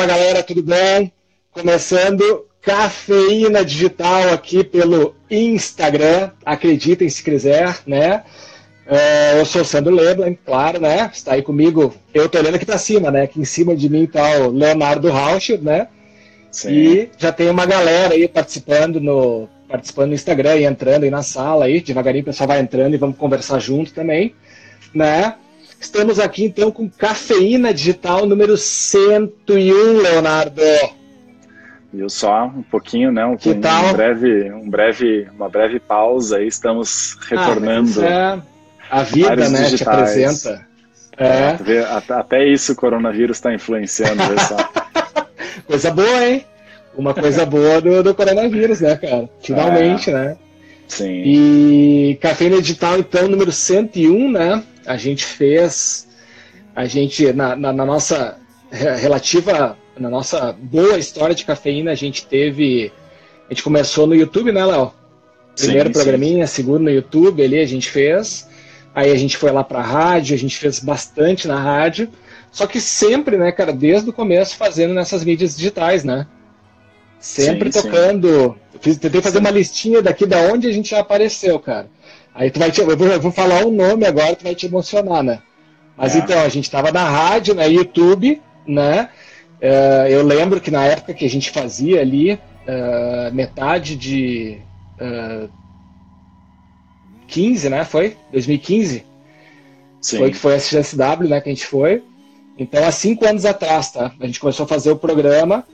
Fala galera, tudo bem? Começando Cafeína Digital aqui pelo Instagram, acreditem se quiser, né? Uh, eu sou o Sandro Leblanc, claro, né? Está aí comigo. Eu tô olhando aqui para cima, né? Aqui em cima de mim tá o Leonardo Rausch, né? Sim. E já tem uma galera aí participando no, participando no Instagram e entrando aí na sala aí. Devagarinho o pessoal vai entrando e vamos conversar junto também, né? Estamos aqui então com Cafeína Digital número 101, Leonardo. Viu só um pouquinho, né? Um, que tal? um breve, um breve, uma breve pausa aí. Estamos retornando. Ah, é a vida, né? Digitais. Te apresenta. É. é até isso o coronavírus está influenciando. coisa boa, hein? Uma coisa boa do, do coronavírus, né, cara? Finalmente, é. né? Sim. E Cafeína Digital, então, número 101, né? A gente fez, a gente, na, na, na nossa relativa, na nossa boa história de cafeína, a gente teve, a gente começou no YouTube, né, Léo? Primeiro sim, programinha, sim. segundo no YouTube, ali a gente fez. Aí a gente foi lá pra rádio, a gente fez bastante na rádio. Só que sempre, né, cara, desde o começo fazendo nessas mídias digitais, né? Sempre sim, tocando. Fiz, tentei fazer uma listinha daqui da onde a gente já apareceu, cara. Aí tu vai te, eu, vou, eu vou falar um nome agora, tu vai te emocionar, né? Mas é. então, a gente estava na rádio, na YouTube, né? Uh, eu lembro que na época que a gente fazia ali, uh, metade de uh, 15, né? Foi? 2015? Sim. Foi que foi a SGSW, né? Que a gente foi. Então, há cinco anos atrás, tá? A gente começou a fazer o programa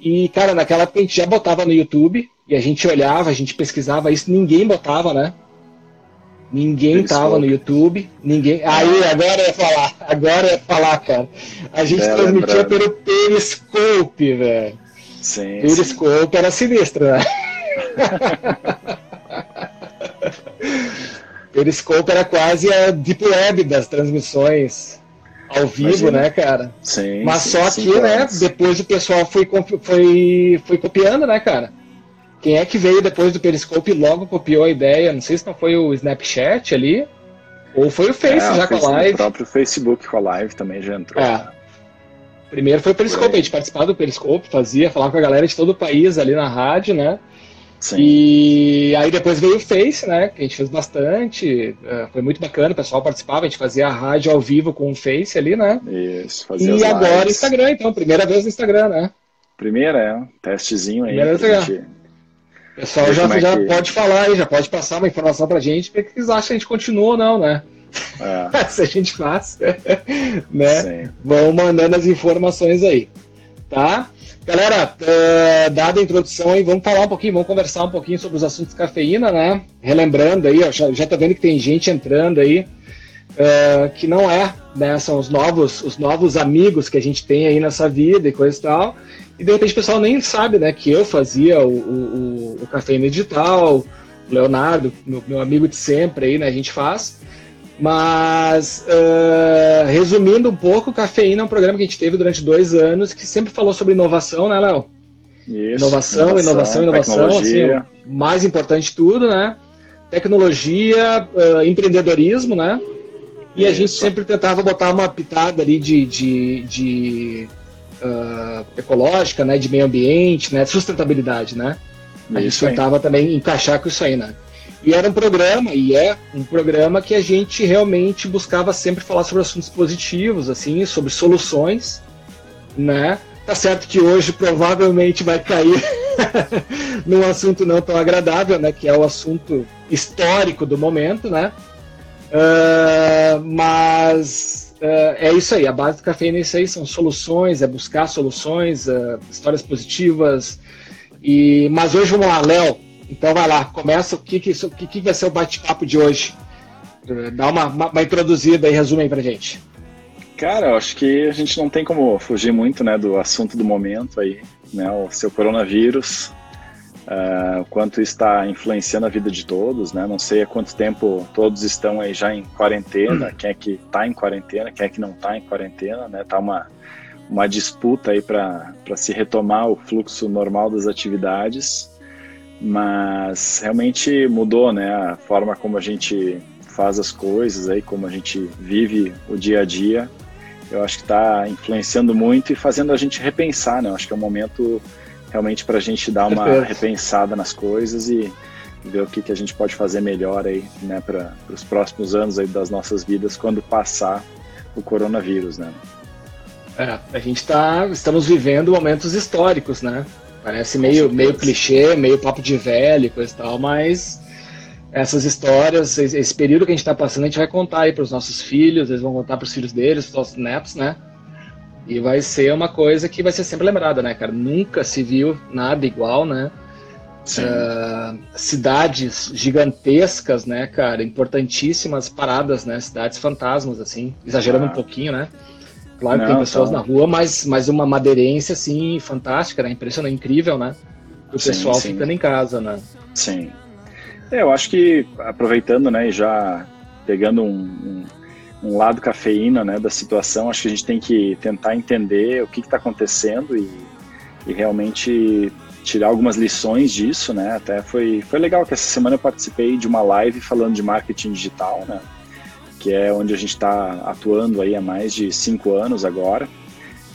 e, cara, naquela época a gente já botava no YouTube e a gente olhava, a gente pesquisava isso, ninguém botava, né? Ninguém tava no YouTube, ninguém. Aí, agora ia falar, agora ia falar, cara. A gente é, transmitia lembrando. pelo Periscope, velho. Sim. Periscope sim. era sinistro, né? Periscope era quase a deep web das transmissões ao vivo, Imagina. né, cara? Sim. Mas sim, só que, né, depois o pessoal foi, foi, foi copiando, né, cara? Quem é que veio depois do Periscope logo copiou a ideia? Não sei se não foi o Snapchat ali, ou foi o Face é, já o com a live. O próprio Facebook com a live também já entrou. É. Né? Primeiro foi o Periscope, a gente participava do Periscope, fazia, falava com a galera de todo o país ali na rádio, né? Sim. E aí depois veio o Face, né? Que a gente fez bastante. É, foi muito bacana, o pessoal participava, a gente fazia a rádio ao vivo com o Face ali, né? Isso, fazia E agora o Instagram, então, primeira vez no Instagram, né? Primeira, é, um testezinho aí. Primeira vez gente... O pessoal já, é já que... pode falar aí, já pode passar uma informação pra gente, porque eles acham que a gente continua ou não, né? É. Se a gente faz, né? Sim. Vão mandando as informações aí, tá? Galera, uh, dada a introdução aí, vamos falar um pouquinho, vamos conversar um pouquinho sobre os assuntos de cafeína, né? Relembrando aí, ó, já, já tá vendo que tem gente entrando aí, uh, que não é, né? São os novos, os novos amigos que a gente tem aí nessa vida e coisa e tal. E de repente o pessoal nem sabe, né, que eu fazia o, o, o Cafeína Digital, o Leonardo, meu, meu amigo de sempre aí, né? A gente faz. Mas, uh, resumindo um pouco, Cafeína é um programa que a gente teve durante dois anos que sempre falou sobre inovação, né, Léo? Isso, inovação, inovação, inovação, assim, mais importante de tudo, né? Tecnologia, uh, empreendedorismo, né? E Isso. a gente sempre tentava botar uma pitada ali de, de, de uh, ecológica, né? De meio ambiente, né? Sustentabilidade, né? A gente tentava também encaixar com isso aí, né? E era um programa, e é um programa que a gente realmente buscava sempre falar sobre assuntos positivos, assim, sobre soluções, né? Tá certo que hoje provavelmente vai cair num assunto não tão agradável, né? Que é o assunto histórico do momento, né? Uh, mas é isso aí, a base do café é isso aí, são soluções, é buscar soluções, uh, histórias positivas. E, mas hoje vamos lá, Léo, então vai lá, começa o que, que, o que, que vai ser o bate-papo de hoje. Eh, dá uma, uma, uma introduzida e resume aí pra gente. Cara, eu acho que a gente não tem como fugir muito né, do assunto do momento aí, né, o seu coronavírus, uh, quanto está influenciando a vida de todos, né? Não sei há quanto tempo todos estão aí já em quarentena, hum. quem é que está em quarentena, quem é que não está em quarentena, né? Tá uma, uma disputa aí para se retomar o fluxo normal das atividades mas realmente mudou, né, a forma como a gente faz as coisas aí, como a gente vive o dia a dia eu acho que está influenciando muito e fazendo a gente repensar, né? Eu acho que é um momento realmente para a gente dar uma Perfeito. repensada nas coisas e ver o que, que a gente pode fazer melhor aí, né, para os próximos anos aí das nossas vidas quando passar o coronavírus, né? É, a gente está, estamos vivendo momentos históricos, né? Parece meio, meio clichê, meio papo de velho e coisa e tal, mas essas histórias, esse período que a gente está passando, a gente vai contar aí para os nossos filhos, eles vão contar para os filhos deles, para os nossos netos, né? E vai ser uma coisa que vai ser sempre lembrada, né, cara? Nunca se viu nada igual, né? Uh, cidades gigantescas, né, cara? Importantíssimas paradas, né? Cidades fantasmas, assim, exagerando ah. um pouquinho, né? Claro que tem pessoas então... na rua, mas, mas uma madeirência, assim, fantástica, né? Impressionante, incrível, né? O sim, pessoal sim. ficando em casa, né? Sim. É, eu acho que, aproveitando, né, e já pegando um, um, um, lado cafeína, né, da situação, acho que a gente tem que tentar entender o que está acontecendo e, e realmente tirar algumas lições disso, né? Até foi, foi legal que essa semana eu participei de uma live falando de marketing digital, né? Que é onde a gente está atuando aí há mais de cinco anos agora.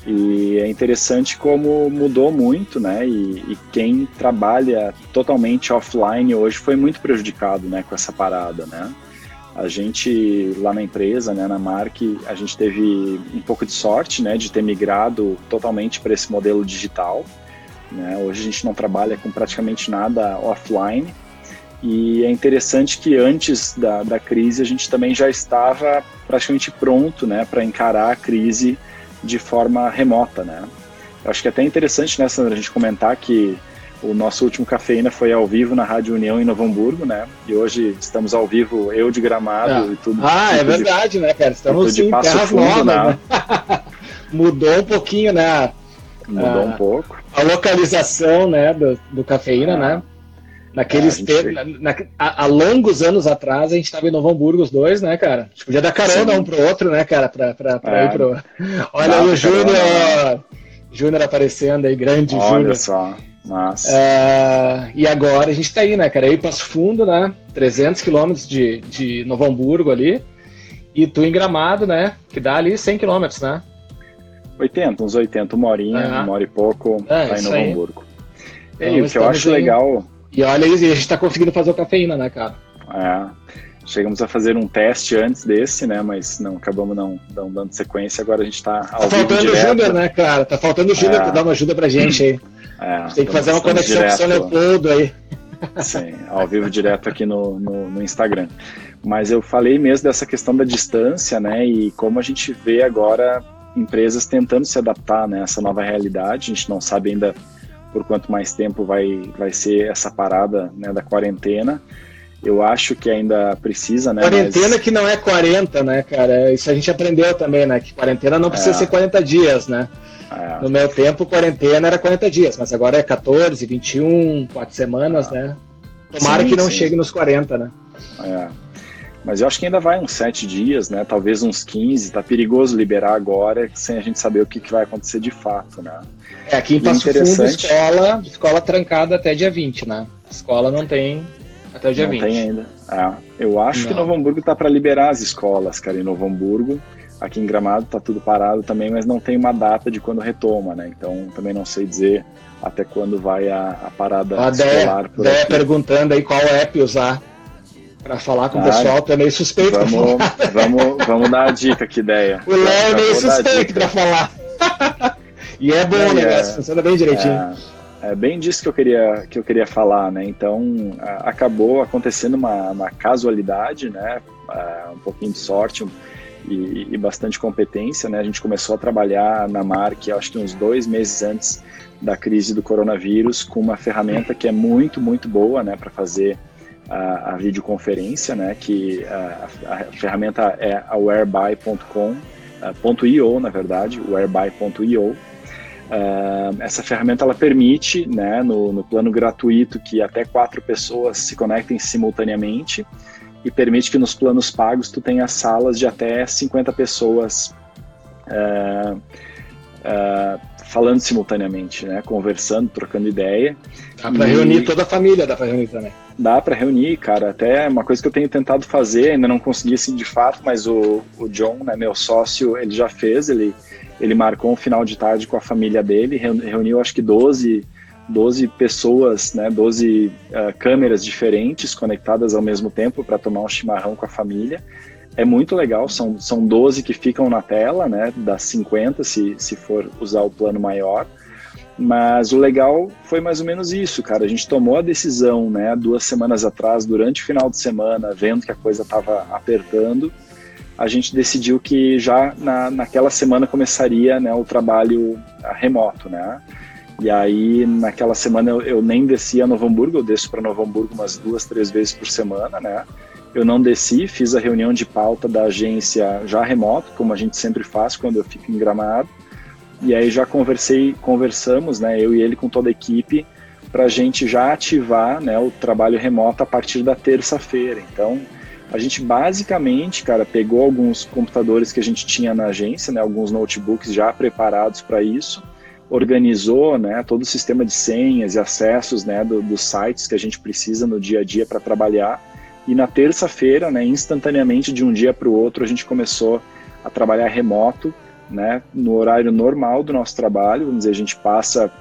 E é interessante como mudou muito, né? E, e, quem trabalha totalmente offline hoje foi muito prejudicado, né? Com essa parada, né? A gente lá na empresa, né, na Mark, a gente teve um pouco de sorte, né, de ter migrado totalmente para esse modelo digital. Né? Hoje a gente não trabalha com praticamente nada offline e é interessante que antes da, da crise a gente também já estava praticamente pronto né, para encarar a crise de forma remota. Né? Eu acho que é até interessante né, Sandra, a gente comentar que o nosso último cafeína foi ao vivo na Rádio União em Novo Hamburgo, né? E hoje estamos ao vivo, eu de Gramado é. e tudo. Ah, é verdade, de, né, cara? Estamos em terras novas, né? né? Mudou um pouquinho, né? Mudou ah, um pouco. A localização, né, do, do cafeína, ah, né? Naqueles é, gente... na, na, há, longos anos atrás, a gente estava em Novo Hamburgo, os dois, né, cara? A gente podia dar carona Sim. um pro outro, né, cara? Pra, pra, pra é. ir pro. Olha o Júnior. Júnior aparecendo aí, grande Júnior. Olha só. Nossa. Uh, e agora a gente está aí, né, cara? Aí Passo Fundo, né? 300 quilômetros de, de Novo Hamburgo ali. E tu em Gramado, né? Que dá ali 100 quilômetros, né? 80, uns 80, uma horinha, uhum. uma hora e pouco, é, tá em Novo Hamburgo. E então, o que eu acho aí... legal. E olha, a gente tá conseguindo fazer o cafeína, né, cara? É. Chegamos a fazer um teste antes desse, né? Mas não acabamos não, não dando sequência. Agora a gente tá ao Tá faltando o Júnior, né, cara? Tá faltando o Júnior é. pra dar uma ajuda pra gente aí. É, tem que fazer uma conexão direto, com o São Leopoldo aí. Sim, ao vivo direto aqui no, no, no, Instagram. Mas eu falei mesmo dessa questão da distância, né? E como a gente vê agora empresas tentando se adaptar né, a essa nova realidade. A gente não sabe ainda por quanto mais tempo vai, vai ser essa parada né, da quarentena. Eu acho que ainda precisa, né? Quarentena mas... que não é 40, né, cara? Isso a gente aprendeu também, né? Que quarentena não precisa é. ser 40 dias, né? É. No meu tempo, quarentena era 40 dias, mas agora é 14, 21, 4 semanas, é. né? Tomara sim, que não sim. chegue nos 40, né? É. Mas eu acho que ainda vai uns sete dias, né? Talvez uns 15. Tá perigoso liberar agora, sem a gente saber o que, que vai acontecer de fato, né? É, aqui em Passo Fundo, escola, escola trancada até dia 20, né? Escola não tem até o dia não 20. Não tem ainda. É, eu acho não. que Novo Hamburgo tá para liberar as escolas, cara, em Novo Hamburgo. Aqui em Gramado tá tudo parado também, mas não tem uma data de quando retoma, né? Então também não sei dizer até quando vai a, a parada a escolar. A Dé perguntando aí qual app usar para falar com ah, o pessoal, tu é meio suspeito. Vamos, vamos, vamos dar a dica, que ideia. O Léo é meio suspeito para falar. e é bom o negócio, é, funciona bem direitinho. É, é, bem disso que eu queria, que eu queria falar, né? Então, a, acabou acontecendo uma, uma casualidade, né? um pouquinho de sorte e, e, bastante competência, né? A gente começou a trabalhar na Mark, acho que uns dois meses antes da crise do coronavírus, com uma ferramenta que é muito, muito boa, né? Para fazer a, a videoconferência, né, que a, a ferramenta é a whereby.com, uh, .io, na verdade, whereby.io. Uh, essa ferramenta ela permite, né, no, no, plano gratuito, que até quatro pessoas se conectem simultaneamente e permite que nos planos pagos tu tenha salas de até 50 pessoas uh, uh, falando simultaneamente, né? Conversando, trocando ideia. Dá para e... reunir toda a família, dá para reunir também. Dá para reunir, cara. Até uma coisa que eu tenho tentado fazer, ainda não consegui assim de fato, mas o, o John, né, meu sócio, ele já fez, ele, ele marcou um final de tarde com a família dele, reuniu acho que 12, 12 pessoas, né, 12 uh, câmeras diferentes conectadas ao mesmo tempo para tomar um chimarrão com a família. É muito legal, são, são 12 que ficam na tela, né, das 50 se, se for usar o plano maior, mas o legal foi mais ou menos isso, cara, a gente tomou a decisão, né, duas semanas atrás, durante o final de semana, vendo que a coisa estava apertando, a gente decidiu que já na, naquela semana começaria, né, o trabalho remoto, né, e aí, naquela semana, eu, eu nem descia a Novo Hamburgo, eu desço para Novo Hamburgo umas duas, três vezes por semana, né? Eu não desci, fiz a reunião de pauta da agência já remoto, como a gente sempre faz quando eu fico em Gramado. E aí já conversei, conversamos, né, eu e ele com toda a equipe, para a gente já ativar né, o trabalho remoto a partir da terça-feira. Então, a gente basicamente, cara, pegou alguns computadores que a gente tinha na agência, né, alguns notebooks já preparados para isso, organizou né, todo o sistema de senhas e acessos né, do, dos sites que a gente precisa no dia a dia para trabalhar e na terça-feira, né, instantaneamente de um dia para o outro, a gente começou a trabalhar remoto, né, no horário normal do nosso trabalho. Vamos dizer, a gente passa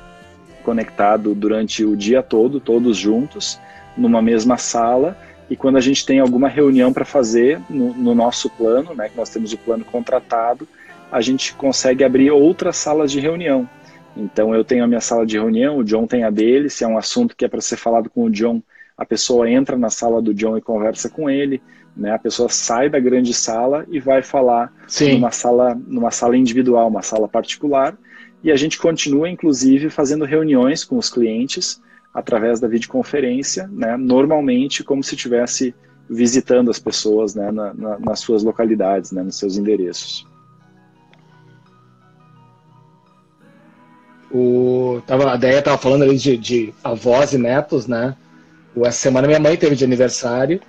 conectado durante o dia todo, todos juntos, numa mesma sala. E quando a gente tem alguma reunião para fazer no, no, nosso plano, né, que nós temos o plano contratado, a gente consegue abrir outras salas de reunião. Então eu tenho a minha sala de reunião, o John tem a dele. Se é um assunto que é para ser falado com o John, a pessoa entra na sala do John e conversa com ele, né? A pessoa sai da grande sala e vai falar Sim. numa sala, numa sala individual, uma sala particular, e a gente continua inclusive fazendo reuniões com os clientes através da videoconferência, né? Normalmente como se estivesse visitando as pessoas, né? Na, na, nas suas localidades, né? Nos seus endereços. O, tava, a Deia estava falando ali de, de avós e netos, né? Essa semana minha mãe teve de aniversário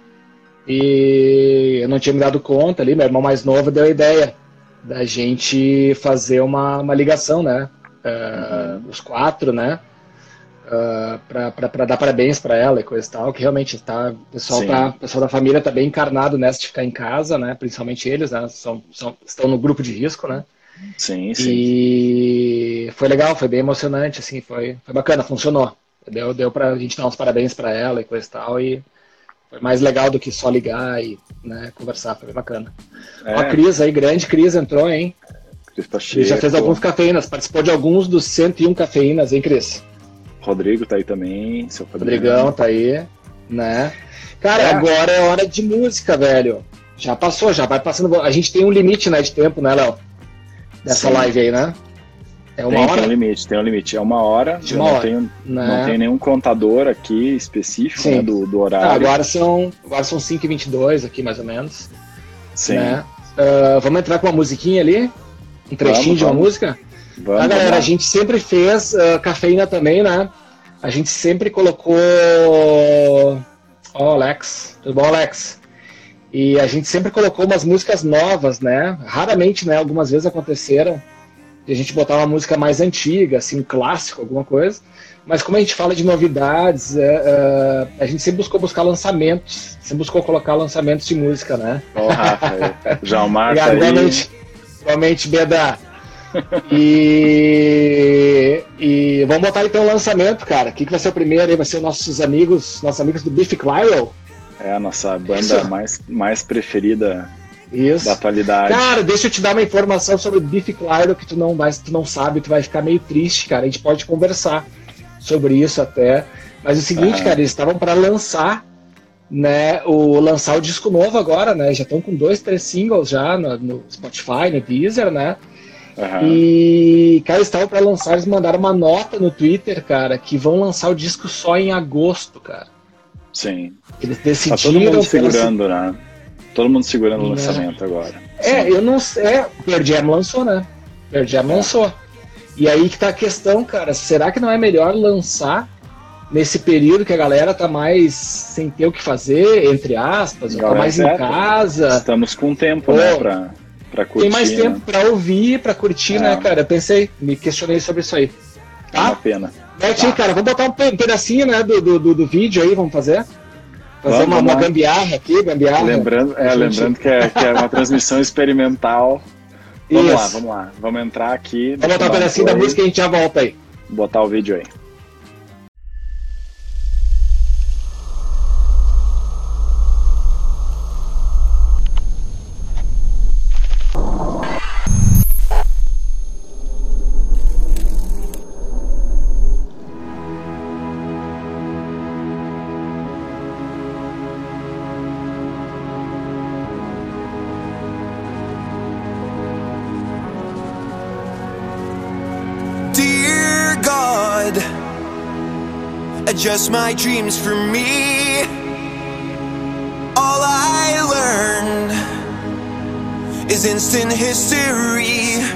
e eu não tinha me dado conta ali, meu irmão mais novo deu a ideia da gente fazer uma, uma ligação, né? Uh, os quatro, né? Uh, para dar parabéns para ela e coisa e tal, que realmente tá, o pessoal, tá, pessoal da família tá bem encarnado nessa de ficar em casa, né? Principalmente eles, né? São, são, estão no grupo de risco, né? Sim, sim. E foi legal, foi bem emocionante, assim, foi, foi bacana, funcionou. Deu, deu pra gente dar uns parabéns para ela e coisa e tal. E foi mais legal do que só ligar e né, conversar, foi bem bacana. É. Ó, a Cris aí, grande Cris entrou, hein? Cris tá cheio, já fez pô. alguns cafeínas, participou de alguns dos 101 cafeínas, hein, Cris? Rodrigo tá aí também, seu Rodrigão tá aí, né? Cara, é. agora é hora de música, velho. Já passou, já vai passando. A gente tem um limite, né, de tempo, né, Léo? Dessa Sim. live aí, né? É uma tem, hora? Tem um limite, tem um limite. É uma hora. De uma não, hora. Tenho, né? não tenho nenhum contador aqui específico né, do, do horário. Ah, agora são, agora são 5h22 aqui, mais ou menos. Sim. Né? Uh, vamos entrar com uma musiquinha ali? Um trechinho vamos, de uma vamos. música? Vamos, ah, galera, a gente sempre fez uh, cafeína também, né? A gente sempre colocou. Ó, oh, Alex. Tudo bom, Alex? E a gente sempre colocou umas músicas novas, né? Raramente, né? Algumas vezes aconteceram de a gente botar uma música mais antiga, assim, um clássico, alguma coisa. Mas como a gente fala de novidades, é, é, a gente sempre buscou buscar lançamentos, sempre buscou colocar lançamentos de música, né? Ó, oh, Rafa, já o aí. Igualmente, igualmente Beda. E, e vamos botar então o lançamento, cara. O que, que vai ser o primeiro aí? Vai ser nossos amigos, nossos amigos do Biff Clyro? É a nossa banda mais, mais preferida isso. da atualidade. Cara, deixa eu te dar uma informação sobre o Biff Clyro que tu não, vai, tu não sabe, tu vai ficar meio triste, cara. A gente pode conversar sobre isso até. Mas é o seguinte, cara, eles estavam para lançar, né, o lançar o disco novo agora, né? Já estão com dois, três singles já no, no Spotify, no Deezer, né? Uhum. E, cara, eles estavam para lançar, eles mandaram uma nota no Twitter, cara, que vão lançar o disco só em agosto, cara. Sim. Eles decidiram. Tá todo mundo segurando, né? Todo mundo segurando o lançamento agora. É, eu não sei. É, Pearl Jam lançou, né? Pearl Jam é. lançou. E aí que tá a questão, cara. Será que não é melhor lançar nesse período que a galera tá mais sem ter o que fazer, entre aspas, tá mais é, em casa? Estamos com tempo, né, pra, Pra curtir, tem mais tempo né? para ouvir, para curtir, né, é. né, cara? Pensei, me questionei sobre isso aí. Tá? É uma pena. Mete tá. aí, cara, vamos botar um pedacinho, né, do, do, do vídeo aí, vamos fazer? Fazer vamos, uma, uma gambiarra aqui, gambiarra. Lembrando, é, gente... lembrando que, é, que é uma transmissão experimental. Vamos isso. lá, vamos lá. Vamos entrar aqui. Vamos botar um pedacinho da música e a gente já volta aí. Botar o vídeo aí. Just my dreams for me. All I learned is instant history.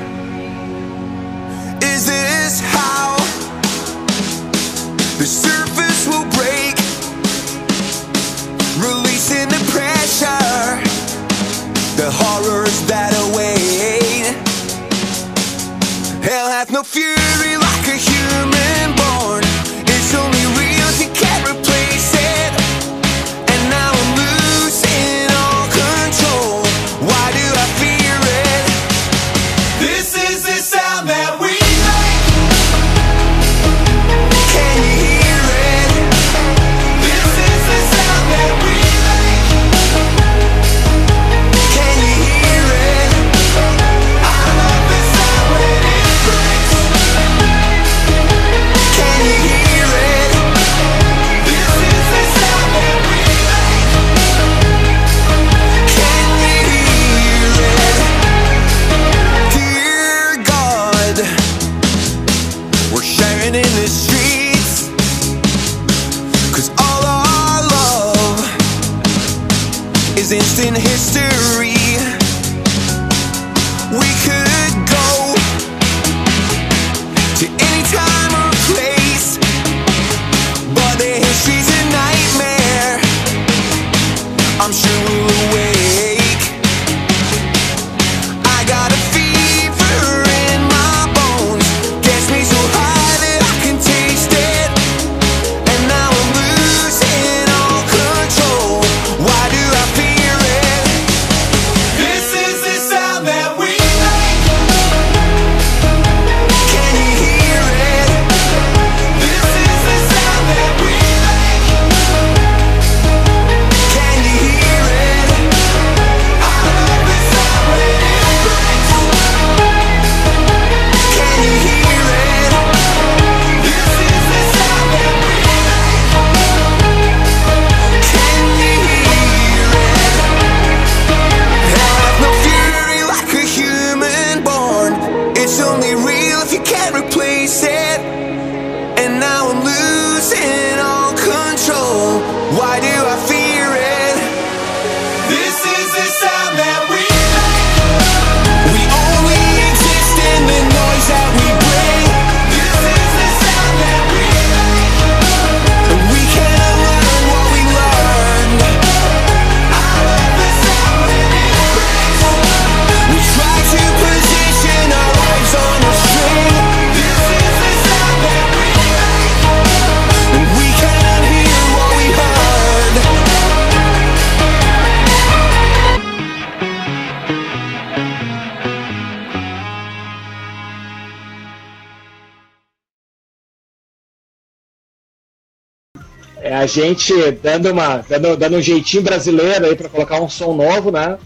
Gente dando, uma, dando, dando um jeitinho brasileiro aí para colocar um som novo, né?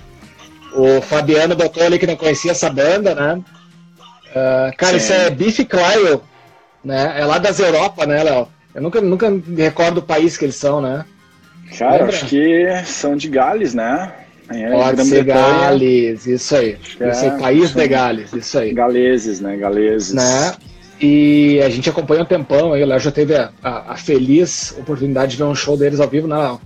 O Fabiano botou ali que não conhecia essa banda, né? Uh, cara, Sim. isso é Beef Clyle, né? É lá das Europa, né, Léo? Eu nunca, nunca me recordo do país que eles são, né? Cara, Lembra? acho que são de Gales, né? É, Pode ser Gales, isso aí. Isso é, aí, país de Gales, isso aí. Galeses, né? Galeses. Né? E a gente acompanha um tempão aí, o Léo já teve a, a, a, feliz oportunidade de ver um show deles ao vivo, né,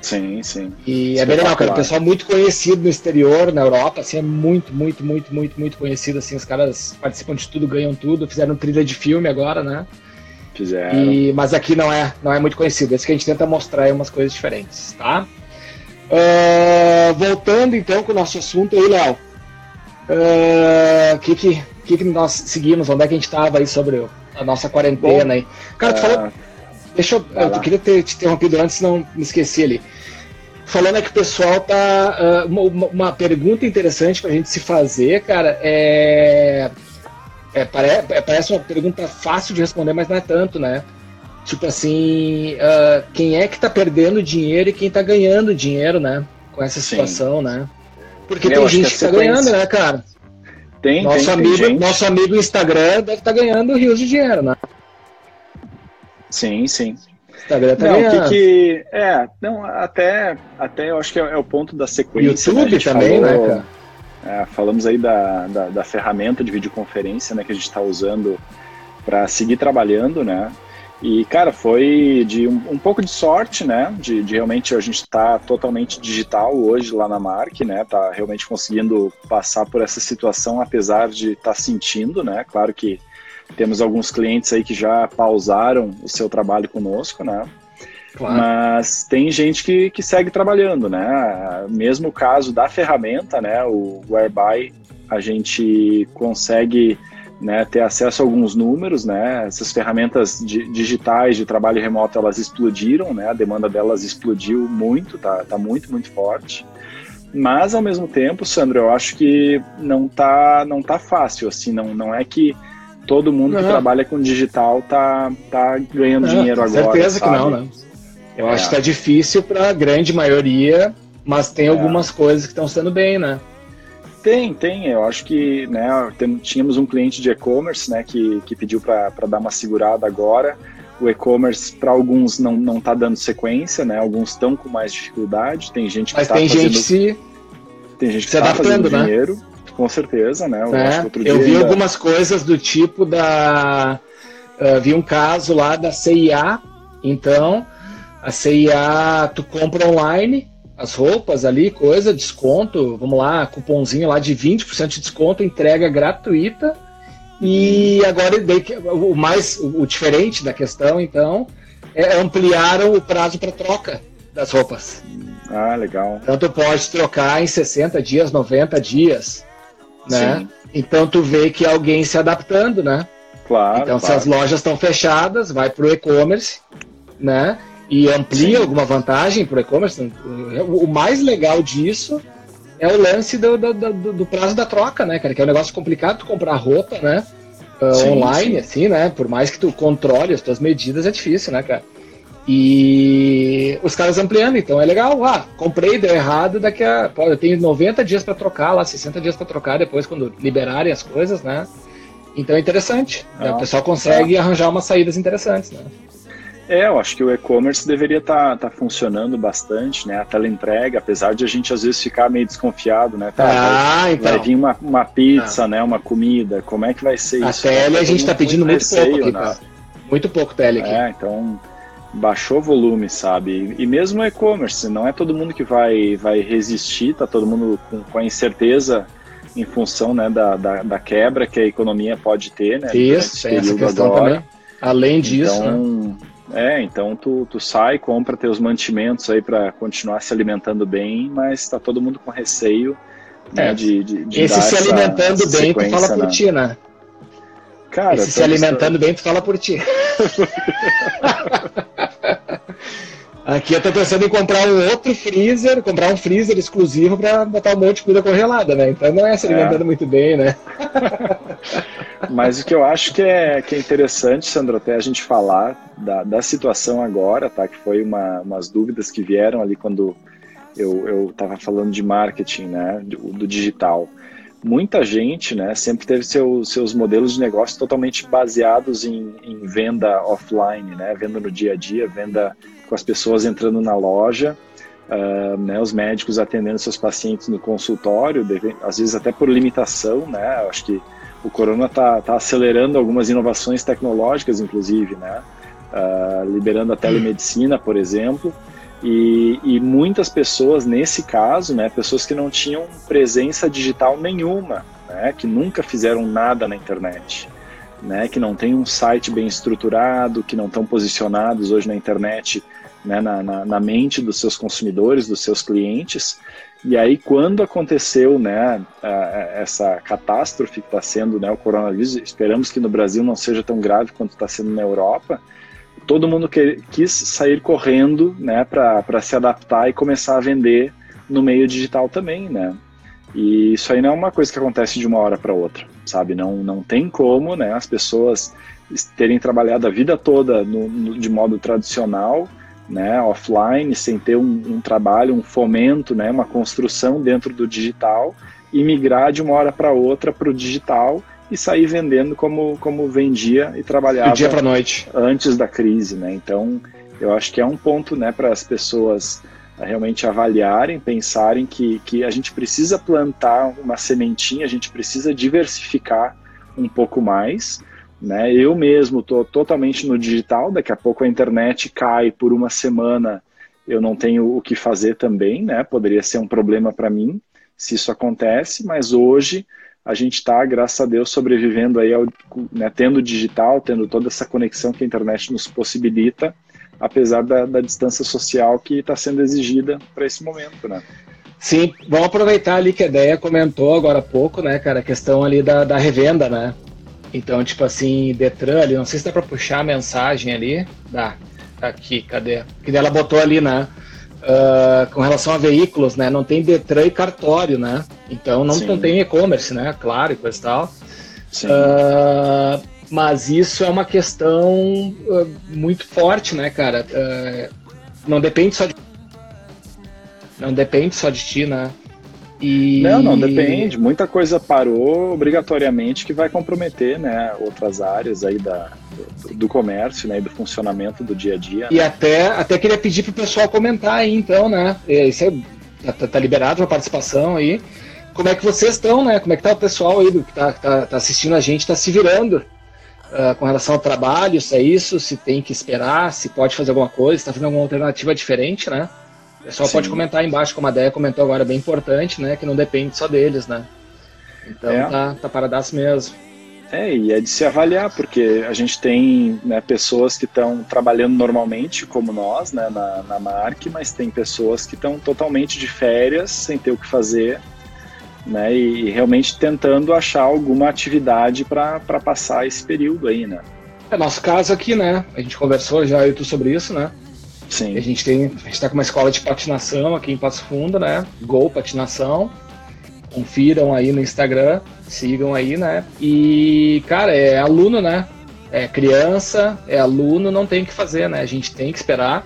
Sim, sim. E é bem legal, cara. O pessoal muito conhecido no exterior, na Europa, assim, é muito, muito, muito, muito, muito conhecido, assim, os caras participam de tudo, ganham tudo, fizeram trilha de filme agora, né? Fizeram. E, mas aqui não é, não é muito conhecido, esse que a gente tenta mostrar aí umas coisas diferentes, tá? Uh, voltando então com o nosso assunto aí, Léo. O uh, que, que, que, que nós seguimos? Onde é que a gente estava aí sobre a nossa quarentena Bom, aí? Cara, tu uh, falou. Deixa eu. Eu queria ter te interrompido antes, não me esqueci ali. Falando é que o pessoal tá. Uh, uma, uma, pergunta interessante pra gente se fazer, cara, é. É, parece, é, parece uma pergunta fácil de responder, mas não é tanto, né? Tipo assim, quem é que tá perdendo dinheiro e quem tá ganhando dinheiro, né? Com essa situação, Sim. né? Porque tem gente que, que tá ganhando, né, cara? Tem, nosso tem, amigo, tem Nosso amigo Instagram deve estar tá ganhando rios de dinheiro, né? Sim, sim. Instagram tá não, ganhando. Que, que, é, não, até, até eu acho que é, é o ponto da sequência. YouTube né? também, né, falou, né, cara? É, falamos aí da, da, da, ferramenta de videoconferência né, que a gente está usando para seguir trabalhando, né? E, cara, foi de um, um pouco de sorte, né? De, de realmente a gente estar tá totalmente digital hoje lá na Mark, né? Tá realmente conseguindo passar por essa situação, apesar de estar tá sentindo, né? Claro que temos alguns clientes aí que já pausaram o seu trabalho conosco, né? Claro. Mas tem gente que, que segue trabalhando, né? Mesmo o caso da ferramenta, né? O Whereby, a gente consegue né, ter acesso a alguns números, né? Essas ferramentas de, digitais de trabalho remoto elas explodiram, né? A demanda delas explodiu muito, tá, tá muito muito forte. Mas ao mesmo tempo, Sandro, eu acho que não tá não tá fácil assim, não não é que todo mundo não. que trabalha com digital tá tá ganhando não, dinheiro agora. Certeza sabe? que não, né? Eu é. acho que tá difícil para a grande maioria, mas tem é. algumas coisas que estão sendo bem, né? Tem, tem. Eu acho que né, tínhamos um cliente de e-commerce né, que, que pediu para dar uma segurada agora. O e-commerce, para alguns, não, não tá dando sequência, né? Alguns estão com mais dificuldade. Tem gente que Mas tá tem fazendo, gente se, tem gente que se tá adaptando, fazendo né? dinheiro, com certeza, né? Eu, é, eu vi ainda... algumas coisas do tipo da. Uh, vi um caso lá da CIA. Então, a CIA, tu compra online, as roupas ali, coisa, desconto, vamos lá, cupomzinho lá de 20% de desconto, entrega gratuita. E agora o mais o diferente da questão, então, é ampliaram o prazo para troca das roupas. Ah, legal. Então tu pode trocar em 60 dias, 90 dias, né? Sim. Então tu vê que alguém se adaptando, né? Claro. Então claro. se as lojas estão fechadas, vai para o e-commerce, né? E amplia Sim. alguma vantagem para o e-commerce. O mais legal disso é o lance do, do, do, do, prazo da troca, né, cara? Que é um negócio complicado tu comprar roupa, né? Uh, sim, online, sim. assim, né? Por mais que tu controle as tuas medidas, é difícil, né, cara? E os caras ampliando, então é legal. Ah, comprei, deu errado, daqui a. Pô, eu tenho 90 dias para trocar lá, 60 dias para trocar depois, quando liberarem as coisas, né? Então é interessante. Né? O pessoal consegue arranjar umas saídas interessantes, né? É, eu acho que o e-commerce deveria estar tá, tá funcionando bastante, né? A teleentrega, apesar de a gente às vezes ficar meio desconfiado, né? Tá, ah, vai, então. vai vir uma, uma pizza, ah. né? Uma comida, como é que vai ser a isso? A tele a gente está pedindo muito, receio, pouco aqui, né? cara. Muito pouco tele aqui. É, então baixou volume, sabe? E mesmo o e-commerce, não é todo mundo que vai, vai resistir, tá todo mundo com, com a incerteza em função né, da, da, da, quebra que a economia pode ter, né? Isso, essa questão agora. também. Além disso, então, né? É, então tu, tu sai, compra teus mantimentos aí para continuar se alimentando bem, mas está todo mundo com receio né, é. de, de, de Esse se alimentando essa, bem, tu fala por ti, né? Cara, Esse se alimentando bem, tu fala por ti. Aqui eu tô pensando em comprar um outro freezer, comprar um freezer exclusivo para botar um monte de comida congelada, né? Então não é se alimentando é. muito bem, né? Mas o que eu acho que é, que é interessante, Sandro, até a gente falar da, da situação agora, tá? Que foi uma, umas dúvidas que vieram ali quando eu estava falando de marketing, né? Do, do, digital. Muita gente, né? Sempre teve seu, seus modelos de negócio totalmente baseados em, em venda offline, né? Venda no dia a dia, venda com as pessoas entrando na loja, uh, né, os médicos atendendo seus pacientes no consultório, deve, às vezes até por limitação, né? Acho que o corona está tá acelerando algumas inovações tecnológicas, inclusive, né? Uh, liberando a telemedicina, por exemplo. E, e, muitas pessoas, nesse caso, né, pessoas que não tinham presença digital nenhuma, né, que nunca fizeram nada na internet, né, que não tem um site bem estruturado, que não estão posicionados hoje na internet né, na, na, na, mente dos seus consumidores, dos seus clientes. E aí, quando aconteceu né, essa catástrofe que está sendo né, o coronavírus, esperamos que no Brasil não seja tão grave quanto está sendo na Europa, todo mundo que, quis sair correndo né, para se adaptar e começar a vender no meio digital também, né? E isso aí não é uma coisa que acontece de uma hora para outra, sabe? Não, não tem como né, as pessoas terem trabalhado a vida toda no, no, de modo tradicional, né, offline, sem ter um, um, trabalho, um fomento, né, uma construção dentro do digital e migrar de uma hora para outra para o digital e sair vendendo como, como vendia e trabalhava do dia para noite antes da crise, né? Então, eu acho que é um ponto, né, para as pessoas realmente avaliarem, pensarem que, que a gente precisa plantar uma sementinha, a gente precisa diversificar um pouco mais. Né? Eu mesmo estou totalmente no digital, daqui a pouco a internet cai por uma semana, eu não tenho o que fazer também, né? poderia ser um problema para mim se isso acontece, mas hoje a gente está, graças a Deus, sobrevivendo aí, né, tendo digital, tendo toda essa conexão que a internet nos possibilita, apesar da, da distância social que está sendo exigida para esse momento, né? Sim, vamos aproveitar ali que a ideia comentou agora há pouco, né, cara, a questão ali da, da revenda, né? Então, tipo assim, Detran ali, não sei se dá para puxar a mensagem ali, dá, tá aqui, cadê? Que ela botou ali, né? Uh, com relação a veículos, né? Não tem Detran e cartório, né? Então não, não tem e-commerce, né? Claro e coisa e tal. Uh, mas isso é uma questão uh, muito forte, né, cara? Não depende só de. Não depende só de ti, né? E... Não, não depende. Muita coisa parou obrigatoriamente que vai comprometer, né, outras áreas aí da, do, do comércio, né, e do funcionamento do dia a dia. E né? até, até queria pedir pro pessoal comentar aí, então, né? Isso é, tá, tá liberado a participação aí. Como é que vocês estão, né? Como é que tá o pessoal aí do que tá, tá, tá assistindo a gente, tá se virando? uh, com relação ao trabalho, se é isso, se tem que esperar, se pode fazer alguma coisa, se está fazendo alguma alternativa diferente, né? O pessoal Sim. pode comentar aí embaixo, como a Déia comentou agora, bem importante, né? Que não depende só deles, né? Então é. tá, tá paradaço mesmo. É, e é de se avaliar, porque a gente tem né, pessoas que estão trabalhando normalmente, como nós, né, na, na MARC, mas tem pessoas que estão totalmente de férias, sem ter o que fazer, né? E, realmente tentando achar alguma atividade para passar esse período aí, né? É nosso caso aqui, né? A gente conversou já eu tu sobre isso, né? Sim. A gente tem, a gente tá com uma escola de patinação aqui em Passo Fundo, né? Gol Patinação. Confiram aí no Instagram, sigam aí, né? E, cara, é aluno, né? É criança, é aluno, não tem o que fazer, né? A gente tem que esperar.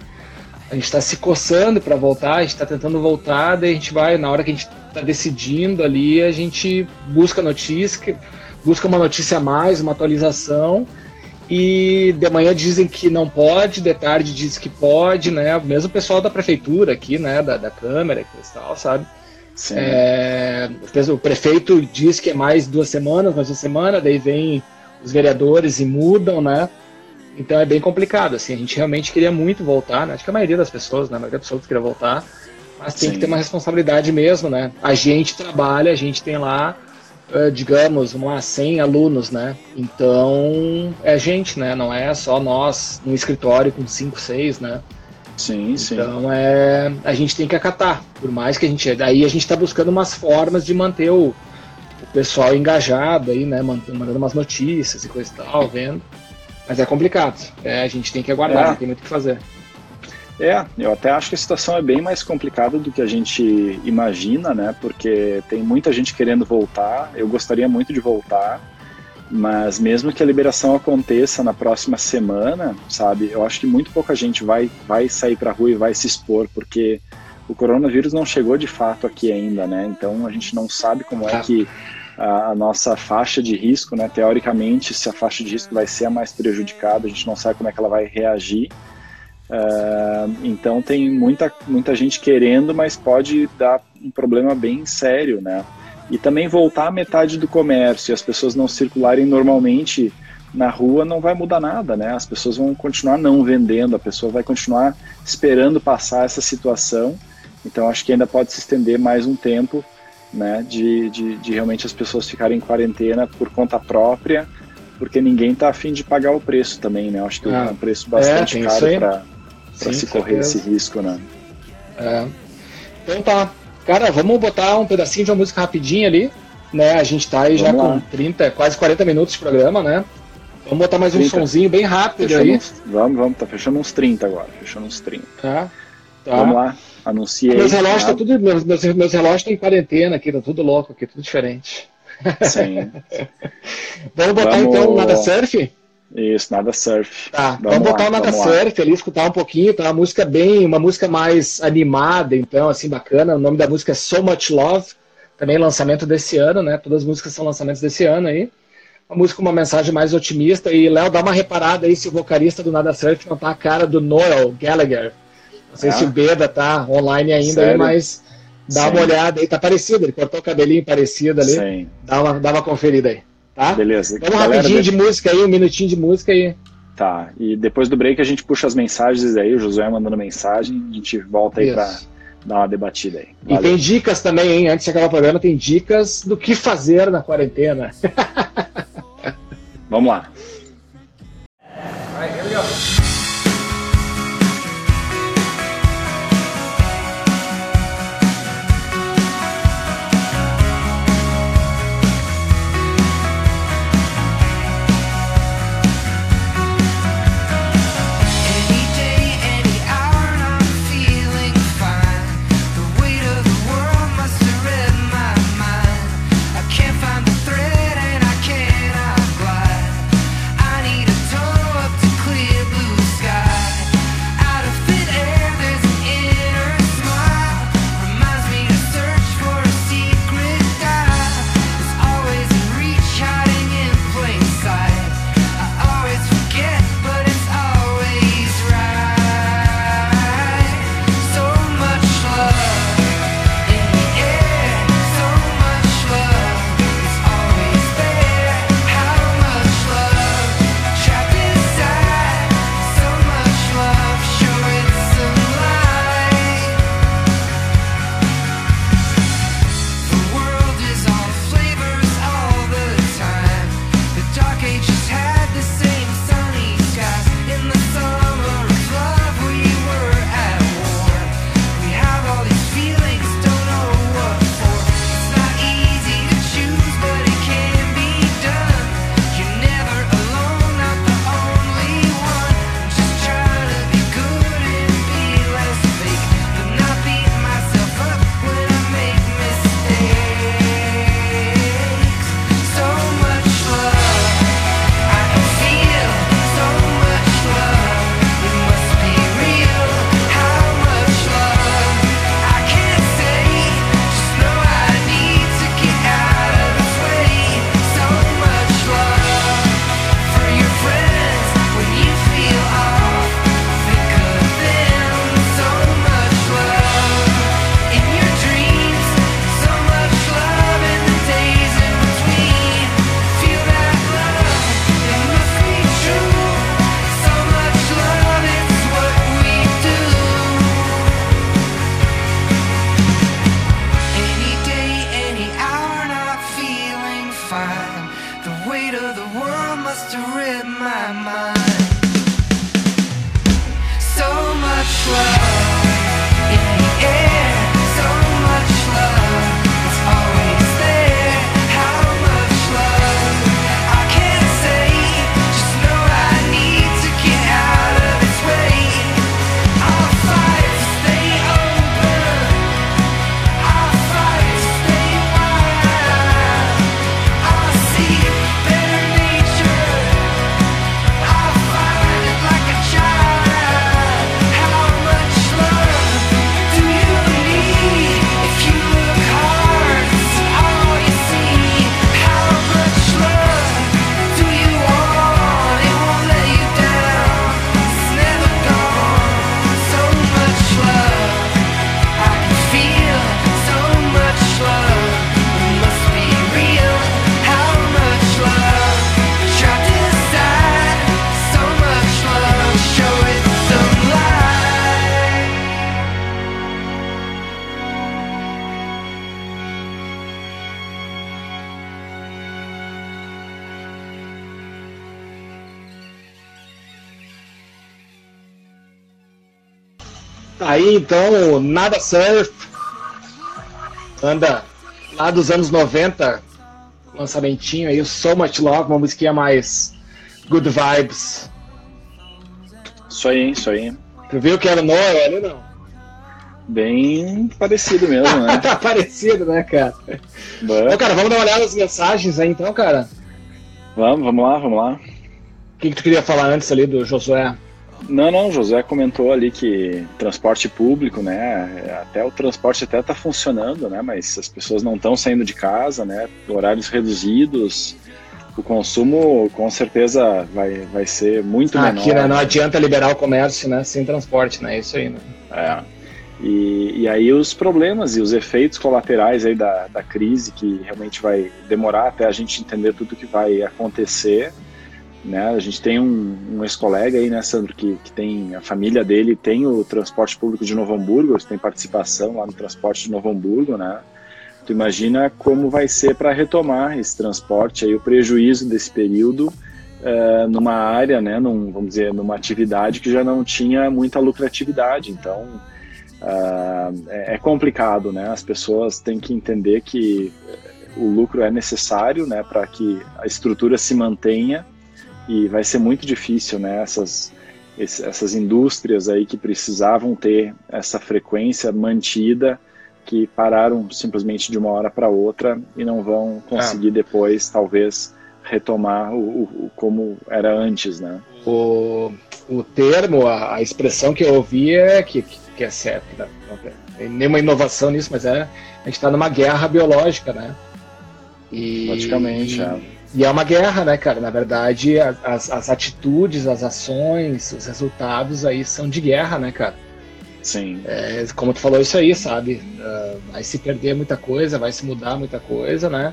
A gente está se coçando para voltar, a gente está tentando voltar, daí a gente vai, na hora que a gente está decidindo ali, a gente busca notícia, busca uma notícia a mais, uma atualização, e de manhã dizem que não pode, de tarde diz que pode, né? Mesmo o pessoal da prefeitura aqui, né? Da, da Câmara e tal, sabe? É, o prefeito diz que é mais duas semanas, mais uma semana, daí vem os vereadores e mudam, né? Então é bem complicado, assim, a gente realmente queria muito voltar, né? Acho que a maioria das pessoas, né? A maioria das pessoas queria voltar, mas tem Sim. que ter uma responsabilidade mesmo, né? A gente trabalha, a gente tem lá, digamos, vamos lá, 100 alunos, né? Então, é gente, né? Não é só nós no escritório com 5, 6, né? Sim, sim. Então, é, a gente tem que acatar, por mais que a gente... Daí a gente está buscando umas formas de manter o, o pessoal engajado aí, né? Mandando umas notícias e coisa e tal, vendo. Mas é complicado. É, a gente tem que aguardar, é. não tem muito o que fazer. É, eu até acho que a situação é bem mais complicada do que a gente imagina, né? Porque tem muita gente querendo voltar. Eu gostaria muito de voltar, mas mesmo que a liberação aconteça na próxima semana, sabe? Eu acho que muito pouca gente vai, vai sair para rua e vai se expor, porque o coronavírus não chegou de fato aqui ainda, né? Então a gente não sabe como é que a, a nossa faixa de risco, né? Teoricamente, se a faixa de risco vai ser a mais prejudicada, a gente não sabe como é que ela vai reagir. Uh, então tem muita, muita gente querendo, mas pode dar um problema bem sério, né? E também voltar a metade do comércio e as pessoas não circularem normalmente na rua não vai mudar nada, né? As pessoas vão continuar não vendendo, a pessoa vai continuar esperando passar essa situação. Então acho que ainda pode se estender mais um tempo, né? De, de, de realmente as pessoas ficarem em quarentena por conta própria, porque ninguém está afim de pagar o preço também, né? Acho que ah, é um preço bastante é, caro para para se correr esse risco, né? É. Então tá. Cara, vamos botar um pedacinho de uma música rapidinha ali, né? A gente tá aí vamos já lá. com 30, quase 40 minutos de programa, né? Vamos botar mais 30. um sonzinho bem rápido fechando aí. Uns, vamos, vamos, tá fechando uns 30 agora, fechando uns 30. Tá. tá. Vamos lá, anunciei. Meus relógios tá tudo, meus, meus, meus relógios estão em quarentena aqui, tá tudo louco aqui, tudo diferente. Sim. vamos botar vamos... então Nada Surf? Isso, Nada Surf. Tá, vamos, vamos botar o Nada Surf lá. ali, escutar um pouquinho, tá? Uma música bem, uma música mais animada, então, assim, bacana. O nome da música é So Much Love, também lançamento desse ano, né? Todas as músicas são lançamentos desse ano aí uma música com uma mensagem mais otimista. E, Léo, dá uma reparada aí se o vocalista do Nada Surf não tá a cara do Noel Gallagher. Não sei ah. se o Beda tá online ainda aí, mas dá Sim. uma olhada aí, tá parecido, ele cortou o cabelinho parecido ali. Sim. Dá uma, dá uma conferida aí, tá? Beleza. Vamos Galera, rapidinho de música aí, um minutinho de música aí. Tá, e depois do break a gente puxa as mensagens aí, o Josué mandando mensagem, a gente volta aí Isso. pra dar uma debatida aí. Valeu. E tem dicas também, hein? Antes de acabar o programa, tem dicas do que fazer na quarentena. Vamos lá. Tá aí então, Nada Surf. Anda lá dos anos 90, lançamentinho aí, o So Much Love, uma musiquinha mais good vibes. Isso aí, isso aí. Tu viu que era Noel ali não? Bem parecido mesmo, né? tá parecido, né, cara? Bom, cara, vamos dar uma olhada nas mensagens aí então, cara. Vamos, vamos lá, vamos lá. O que, que tu queria falar antes ali do Josué? Não, não, o José comentou ali que transporte público, né? Até o transporte até está funcionando, né? Mas as pessoas não estão saindo de casa, né? Horários reduzidos. O consumo com certeza vai, vai ser muito ah, menor. Aqui, né? Não adianta liberar o comércio né? sem transporte, né? Isso aí, né? É. E, e aí os problemas e os efeitos colaterais aí da, da crise que realmente vai demorar até a gente entender tudo que vai acontecer né? A gente tem um, um ex-colega aí, né, Sandro, que, que tem a família dele tem o transporte público de Novo Hamburgo, tem participação lá no transporte de Novo Hamburgo, né? Tu imagina como vai ser para retomar esse transporte aí, o prejuízo desse período uh, numa área, né, num, vamos dizer, numa atividade que já não tinha muita lucratividade. Então, uh, é, é complicado, né? As pessoas têm que entender que o lucro é necessário, né, para que a estrutura se mantenha e vai ser muito difícil, né? Essas, essas indústrias aí que precisavam ter essa frequência mantida, que pararam simplesmente de uma hora para outra e não vão conseguir ah. depois, talvez, retomar o, o, como era antes, né? O, o termo, a, a expressão que eu ouvi é que, que é certo, né? não tem nenhuma inovação nisso, mas é a gente está numa guerra biológica, né? E, Praticamente, é e é uma guerra, né, cara? Na verdade, as, as atitudes, as ações, os resultados aí são de guerra, né, cara? Sim. É, como tu falou isso aí, sabe? Uh, vai se perder muita coisa, vai se mudar muita coisa, né?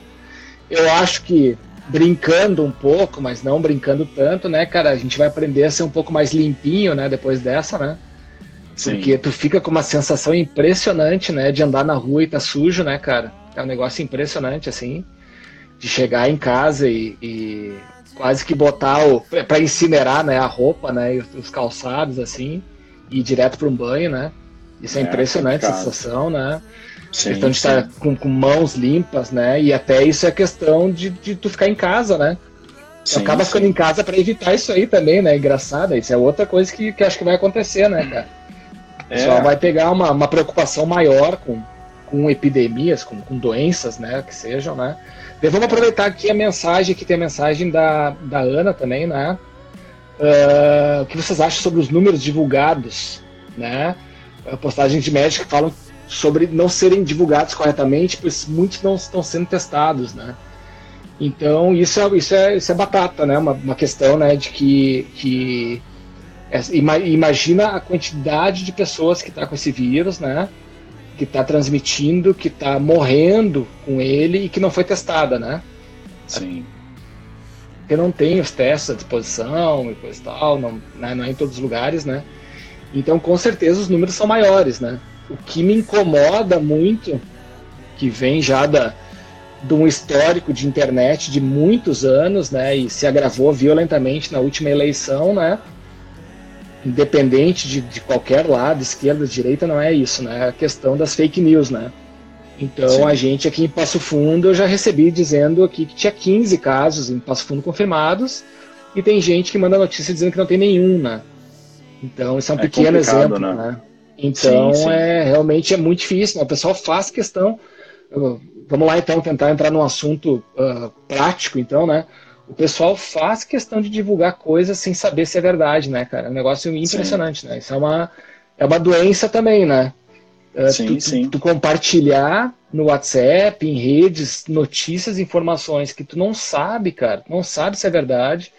Eu acho que brincando um pouco, mas não brincando tanto, né, cara? A gente vai aprender a ser um pouco mais limpinho, né, depois dessa, né? Sim. Porque tu fica com uma sensação impressionante, né, de andar na rua e tá sujo, né, cara? É um negócio impressionante, assim de chegar em casa e, e quase que botar o para incinerar né a roupa né e os calçados assim e ir direto para um banho né. Isso é, é impressionante essa sensação né. Sim, questão de sim. estar com, com, mãos limpas né e até isso é questão de, de tu ficar em casa né. Sim, acaba ficando em casa para evitar isso aí também né engraçado isso é outra coisa que, que acho que vai acontecer né cara. É. só vai pegar uma, uma preocupação maior com com epidemias com, com doenças né que sejam né e vamos aproveitar aqui a mensagem, que tem a mensagem da, da Ana também, né? Uh, o que vocês acham sobre os números divulgados, né? Postagens de médicos que falam sobre não serem divulgados corretamente, pois muitos não estão sendo testados, né? Então isso é, isso é, isso é batata, né? Uma, uma questão, né, de que, que é, imagina a quantidade de pessoas que está com esse vírus, né? Que está transmitindo, que está morrendo com ele e que não foi testada, né? Sim. Porque não tem os testes à disposição e coisa e tal, não, né? não é em todos os lugares, né? Então, com certeza, os números são maiores, né? O que me incomoda muito, que vem já da, de um histórico de internet de muitos anos, né? E se agravou violentamente na última eleição, né? Independente de, de qualquer lado, esquerda, direita, não é isso, né? É a questão das fake news, né? Então Sim. a gente aqui em Passo Fundo eu já recebi dizendo aqui que tinha 15 casos em Passo Fundo confirmados e tem gente que manda notícia dizendo que não tem nenhum, né? Então isso é um é pequeno exemplo, né? né? Então sim, sim. é realmente é muito difícil. Né? O pessoal faz questão. Vamos lá então tentar entrar num assunto uh, prático, então, né? O pessoal faz questão de divulgar coisas sem saber se é verdade, né, cara? É um negócio impressionante, sim. né? Isso é uma, é uma doença também, né? Uh, sim, tu, sim. Tu, compartilhar no WhatsApp, em redes, notícias, informações que tu não sabe, cara, tu não sabe se é verdade.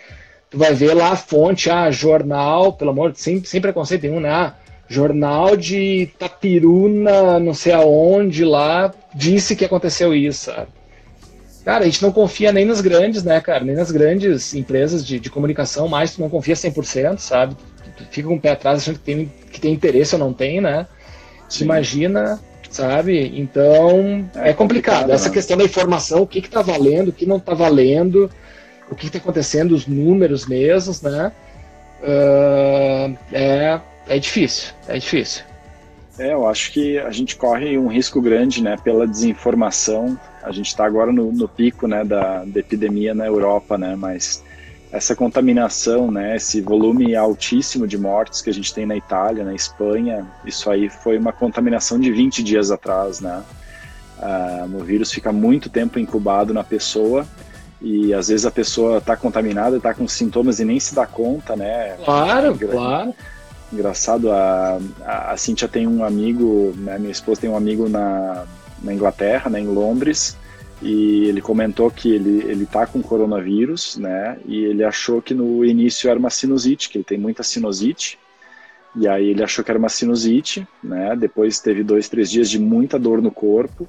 Tu vai ver lá a fonte, ah, jornal, pelo amor de sem, sem preconceito nenhum, né? Ah, jornal de Tapiruna, não sei aonde lá, disse que aconteceu isso, sabe? Cara, a gente não confia nem nas grandes, né, cara? Nem nas grandes empresas de, de comunicação, mais tu não confia 100%, sabe? Tu, tu fica com o pé atrás achando que tem, que tem interesse ou não tem, né? Sim. Imagina, sabe? Então, é, é complicado. complicado. Essa né? questão da informação, o que que tá valendo, o que não tá valendo, o que que tá acontecendo, os números mesmos, né? Uh, é, é difícil, é difícil. É, eu acho que a gente corre um risco grande, né, pela desinformação. A gente está agora no, no, pico, né, da, da, epidemia na Europa, né, mas essa contaminação, né, esse volume altíssimo de mortes que a gente tem na Itália, na Espanha, isso aí foi uma contaminação de 20 dias atrás, né. Ah, o vírus fica muito tempo incubado na pessoa e às vezes a pessoa está contaminada, está com sintomas e nem se dá conta, né? Claro, claro. Engraçado, a, a, a Cintia tem um amigo, né, minha esposa tem um amigo na, na Inglaterra, né, em Londres, e ele comentou que ele, ele tá com coronavírus, né, e ele achou que no início era uma sinusite, que ele tem muita sinusite, e aí ele achou que era uma sinusite, né, depois teve dois, três dias de muita dor no corpo,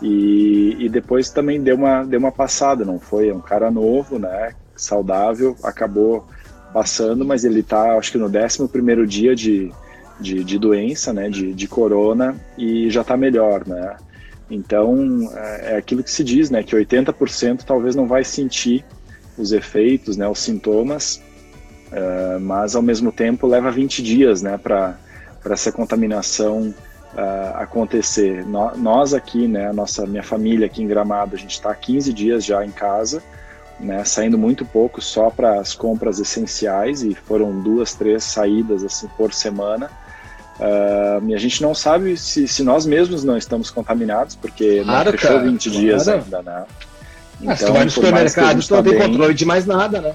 e, e depois também deu uma, deu uma passada, não foi? É um cara novo, né, saudável, acabou passando, mas ele está, acho que no 11 dia de, de, de, doença, né, de, de corona, e já está melhor, né? Então, é, é aquilo que se diz, né, que 80% talvez não vai sentir os efeitos, né, os sintomas, uh, mas ao mesmo tempo leva 20 dias, né, para essa contaminação uh, acontecer. No, nós aqui, né, a nossa, minha família aqui em Gramado, a gente está 15 dias já em casa, né, saindo muito pouco só para as compras essenciais e foram duas, três saídas assim por semana. Uh, e a gente não sabe se, se, nós mesmos não estamos contaminados, porque claro, não fechou cara, 20 claro. dias ainda, né? Então, ah, se tu vai no supermercado, tu não tem bem, controle de mais nada, né?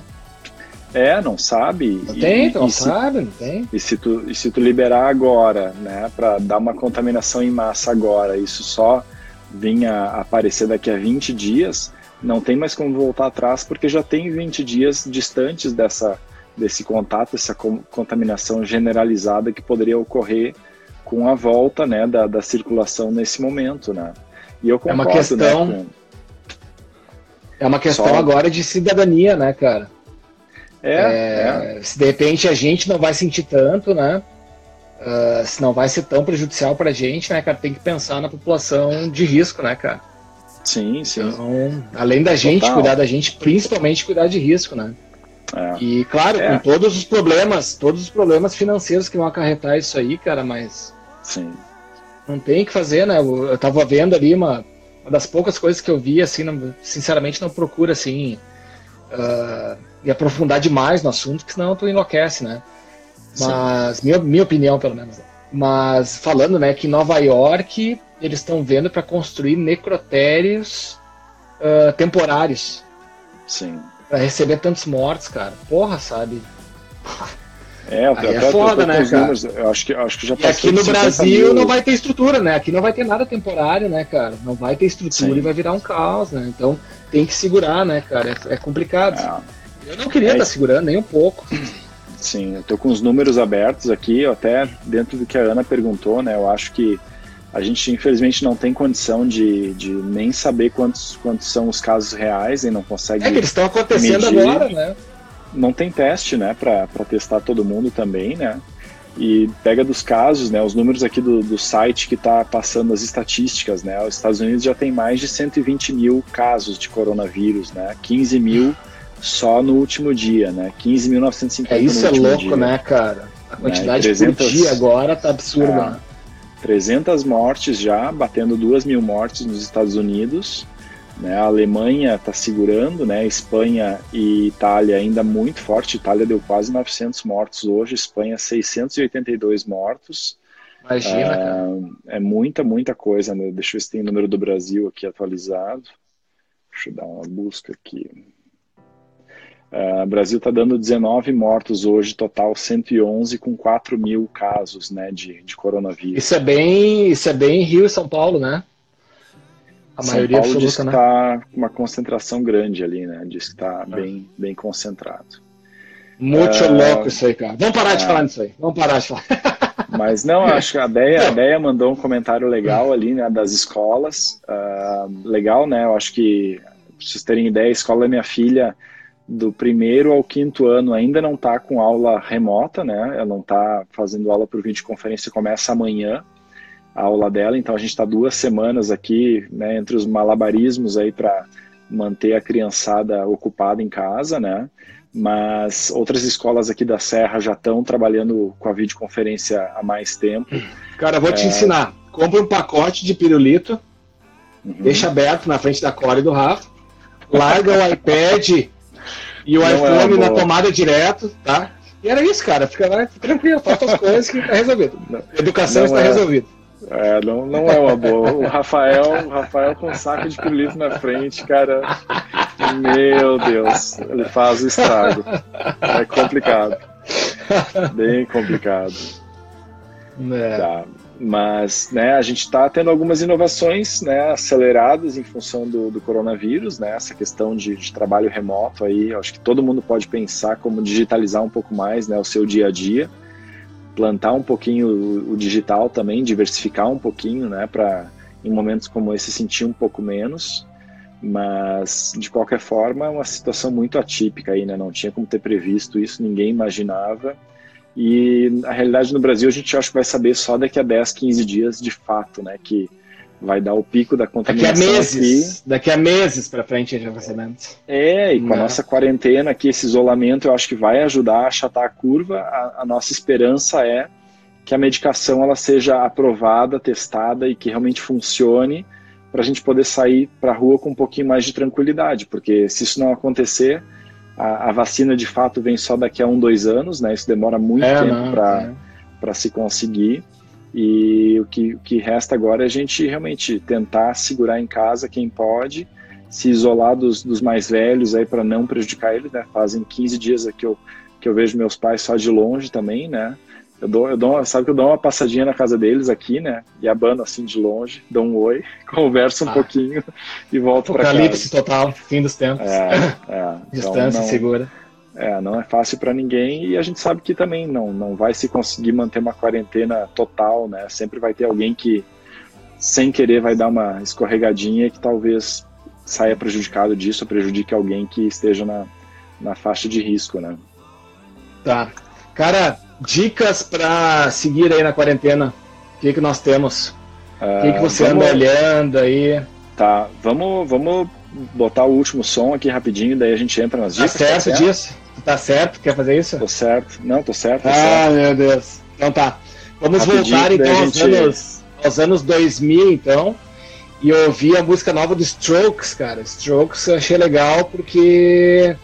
É, não sabe. Não e, tem, não sabe, não tem. E se tu, e se tu liberar agora, né, para dar uma contaminação em massa agora, isso só vinha aparecer daqui a 20 dias, não tem mais como voltar atrás porque já tem 20 dias distantes dessa, desse contato, essa contaminação generalizada que poderia ocorrer com a volta né, da, da circulação nesse momento. Né? E eu concordo, é uma questão, né, com... é uma questão Só... agora de cidadania, né, cara? É, é, é, Se de repente a gente não vai sentir tanto, né? Uh, se não vai ser tão prejudicial para a gente, né, cara? Tem que pensar na população de risco, né, cara? Sim, sim. Então, além da gente Total. cuidar da gente, principalmente cuidar de risco, né? É. E claro, é. com todos os problemas, todos os problemas financeiros que vão acarretar isso aí, cara, mas. Sim. Não tem o que fazer, né? Eu, eu tava vendo ali uma, uma das poucas coisas que eu vi, assim, não, sinceramente não procura, assim, uh, e aprofundar demais no assunto, porque senão tu enlouquece, né? Mas, minha, minha opinião, pelo menos. Mas falando, né, que Nova York eles estão vendo para construir necrotérios uh, temporários. Sim. Para receber tantos mortos, cara. Porra, sabe? É, Aí é foda, né, cara? Números, eu acho que, acho que já e aqui no Brasil mil... não vai ter estrutura, né? Aqui não vai ter nada temporário, né, cara? Não vai ter estrutura Sim. e vai virar um caos, né? Então tem que segurar, né, cara? É, é complicado. É. Eu não queria estar é tá segurando nem um pouco. Sim, eu tô com os números abertos aqui, até dentro do que a Ana perguntou, né? Eu acho que a gente infelizmente não tem condição de, de nem saber quantos, quantos são os casos reais e não consegue. É que eles estão acontecendo medir. agora, né? Não tem teste, né, para testar todo mundo também, né? E pega dos casos, né, os números aqui do, do site que está passando as estatísticas, né? Os Estados Unidos já tem mais de 120 mil casos de coronavírus, né? 15 mil só no último dia, né? 15.950 é, Isso é louco, dia. né, cara? A né, quantidade né? 300... por dia agora tá absurda. É, né? 300 mortes já, batendo 2 mil mortes nos Estados Unidos. Né? A Alemanha está segurando, né? Espanha e Itália ainda muito forte. Itália deu quase 900 mortos hoje, Espanha 682 mortos. Imagina, ah, É muita, muita coisa. Né? Deixa eu ver se tem o número do Brasil aqui atualizado. Deixa eu dar uma busca aqui. Uh, o Brasil está dando 19 mortos hoje, total 111 com 4 mil casos né, de, de coronavírus. Isso é bem, isso é bem Rio e São Paulo, né? A São maioria Paulo absoluta, diz que está né? uma concentração grande ali, né? Diz que está é. bem, bem concentrado. Muito uh, louco isso aí, cara. Vamos parar de falar nisso aí. Vamos parar de falar. Mas não, acho que a Deia, a Deia mandou um comentário legal ali, né, das escolas. Uh, legal, né? Eu acho que, pra vocês terem ideia, a escola da minha filha do primeiro ao quinto ano ainda não está com aula remota, né? Ela não está fazendo aula por videoconferência, começa amanhã a aula dela, então a gente está duas semanas aqui, né, entre os malabarismos aí para manter a criançada ocupada em casa, né? mas outras escolas aqui da Serra já estão trabalhando com a videoconferência há mais tempo. Cara, vou te É. ensinar. Compra um pacote de pirulito, Uhum. deixa aberto na frente da Core e do Rafa, larga o iPad e o Não é iPhone uma na tomada direto, tá? E era isso, cara. Fica lá tranquilo, faça as coisas que tá resolvido. Educação Não está é. resolvida. É, não, não é uma boa. O Rafael, o Rafael com um saco de pirulito na frente, cara. Meu Deus, ele faz o estrago. É complicado. Bem complicado. É. Tá. Mas né, a gente está tendo algumas inovações né, aceleradas em função do, do coronavírus, né, essa questão de, de trabalho remoto aí, acho que todo mundo pode pensar como digitalizar um pouco mais né, o seu dia a dia, plantar um pouquinho o, o digital também, diversificar um pouquinho, né, para em momentos como esse sentir um pouco menos, mas de qualquer forma é uma situação muito atípica aí, né, não tinha como ter previsto isso, ninguém imaginava, e a realidade no Brasil a gente acha que vai saber só daqui a 10, 15 dias de fato, né? Que vai dar o pico da Daqui a contaminação meses, daqui a meses pra frente a gente vai sabendo. aqui. É, e com a Né? nossa quarentena aqui, esse isolamento, eu acho que vai ajudar a achatar a curva. A, a nossa esperança é que a medicação ela seja aprovada, testada e que realmente funcione para a gente poder sair para a rua com um pouquinho mais de tranquilidade, porque se isso não acontecer, a, a vacina de fato vem só daqui a um, dois anos, né? Isso demora muito É, tempo para é. se conseguir. E o que, o que resta agora é a gente realmente tentar segurar em casa quem pode, se isolar dos, dos mais velhos aí para não prejudicar eles, né? Fazem 15 dias que eu, que eu vejo meus pais só de longe também, né? Eu dou, eu dou, sabe que eu dou uma passadinha na casa deles aqui, né? E abano assim de longe, dou um oi, converso um Ah. pouquinho e volto para Apocalipse casa. total, fim dos tempos. É, é. Então, Distância não- segura. é, não é fácil para ninguém e a gente sabe que também não, não vai se conseguir manter uma quarentena total, né? Sempre vai ter alguém que, sem querer, vai dar uma escorregadinha que talvez saia prejudicado disso prejudique alguém que esteja na, na faixa de risco, né? Tá. Cara, dicas pra seguir aí na quarentena. O que, que nós temos? O que, que você Ah, vamos- anda olhando aí? Tá, vamos, vamos botar o último som aqui rapidinho, daí a gente entra nas Tá dicas. certo certo? disso? Tu tá certo? Quer fazer isso? Tô certo. Não, tô certo, tô Ah, certo. meu Deus. Então tá. Vamos Rapidinho, voltar então aos, gente- anos, aos anos 2000, então. E eu ouvi a música nova do Strokes, cara. Strokes eu achei legal porque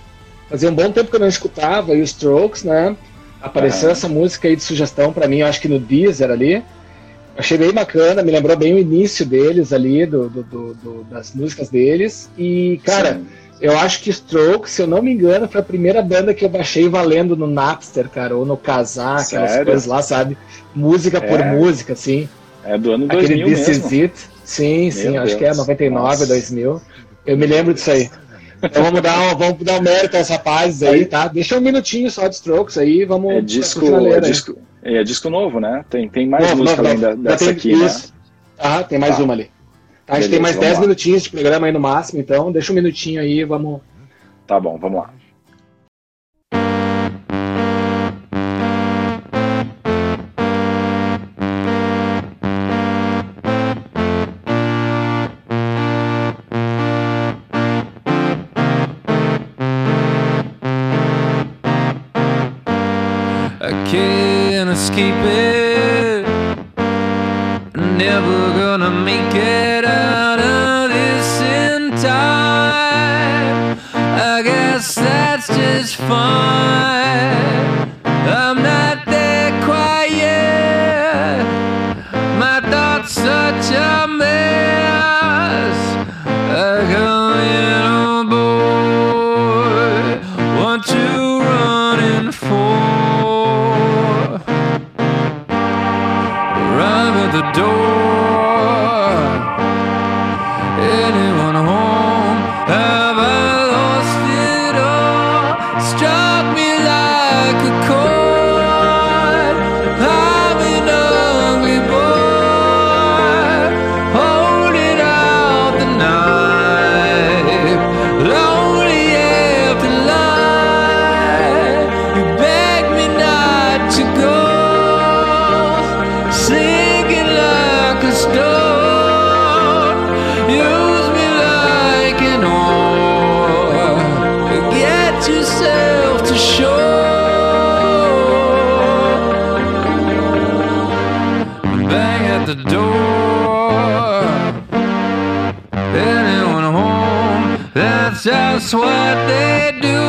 fazia um bom tempo que eu não escutava e os Strokes, né? Apareceu Aham. essa música aí de sugestão pra mim, eu acho que no Deezer ali. Achei bem bacana, me lembrou bem o início deles ali, do, do- do- do- das músicas deles. E, cara, Sim. eu acho que Strokes, se eu não me engano, foi a primeira banda que eu baixei valendo no Napster, cara, ou no Kazaa, aquelas Sério? coisas lá, sabe? Música por É. música, assim. é do ano Aquele 2000 This mesmo. Is It. Sim, sim, Meu acho que é Deus. 99, Nossa. 2000. Eu me lembro disso aí. Então vamos dar, um, vamos dar um mérito aos rapazes aí, Aí- tá? Deixa um minutinho só de Strokes aí, vamos É disco, é disco, é disco novo, né? Tem, tem mais Novo, música novo, além dessa tem aqui, né? isso. Ah, tem mais Tá. uma ali. A gente Beleza, tem mais vamos 10 lá. minutinhos de programa aí no máximo, então deixa um minutinho aí, vamos. Tá bom, vamos lá. What they do.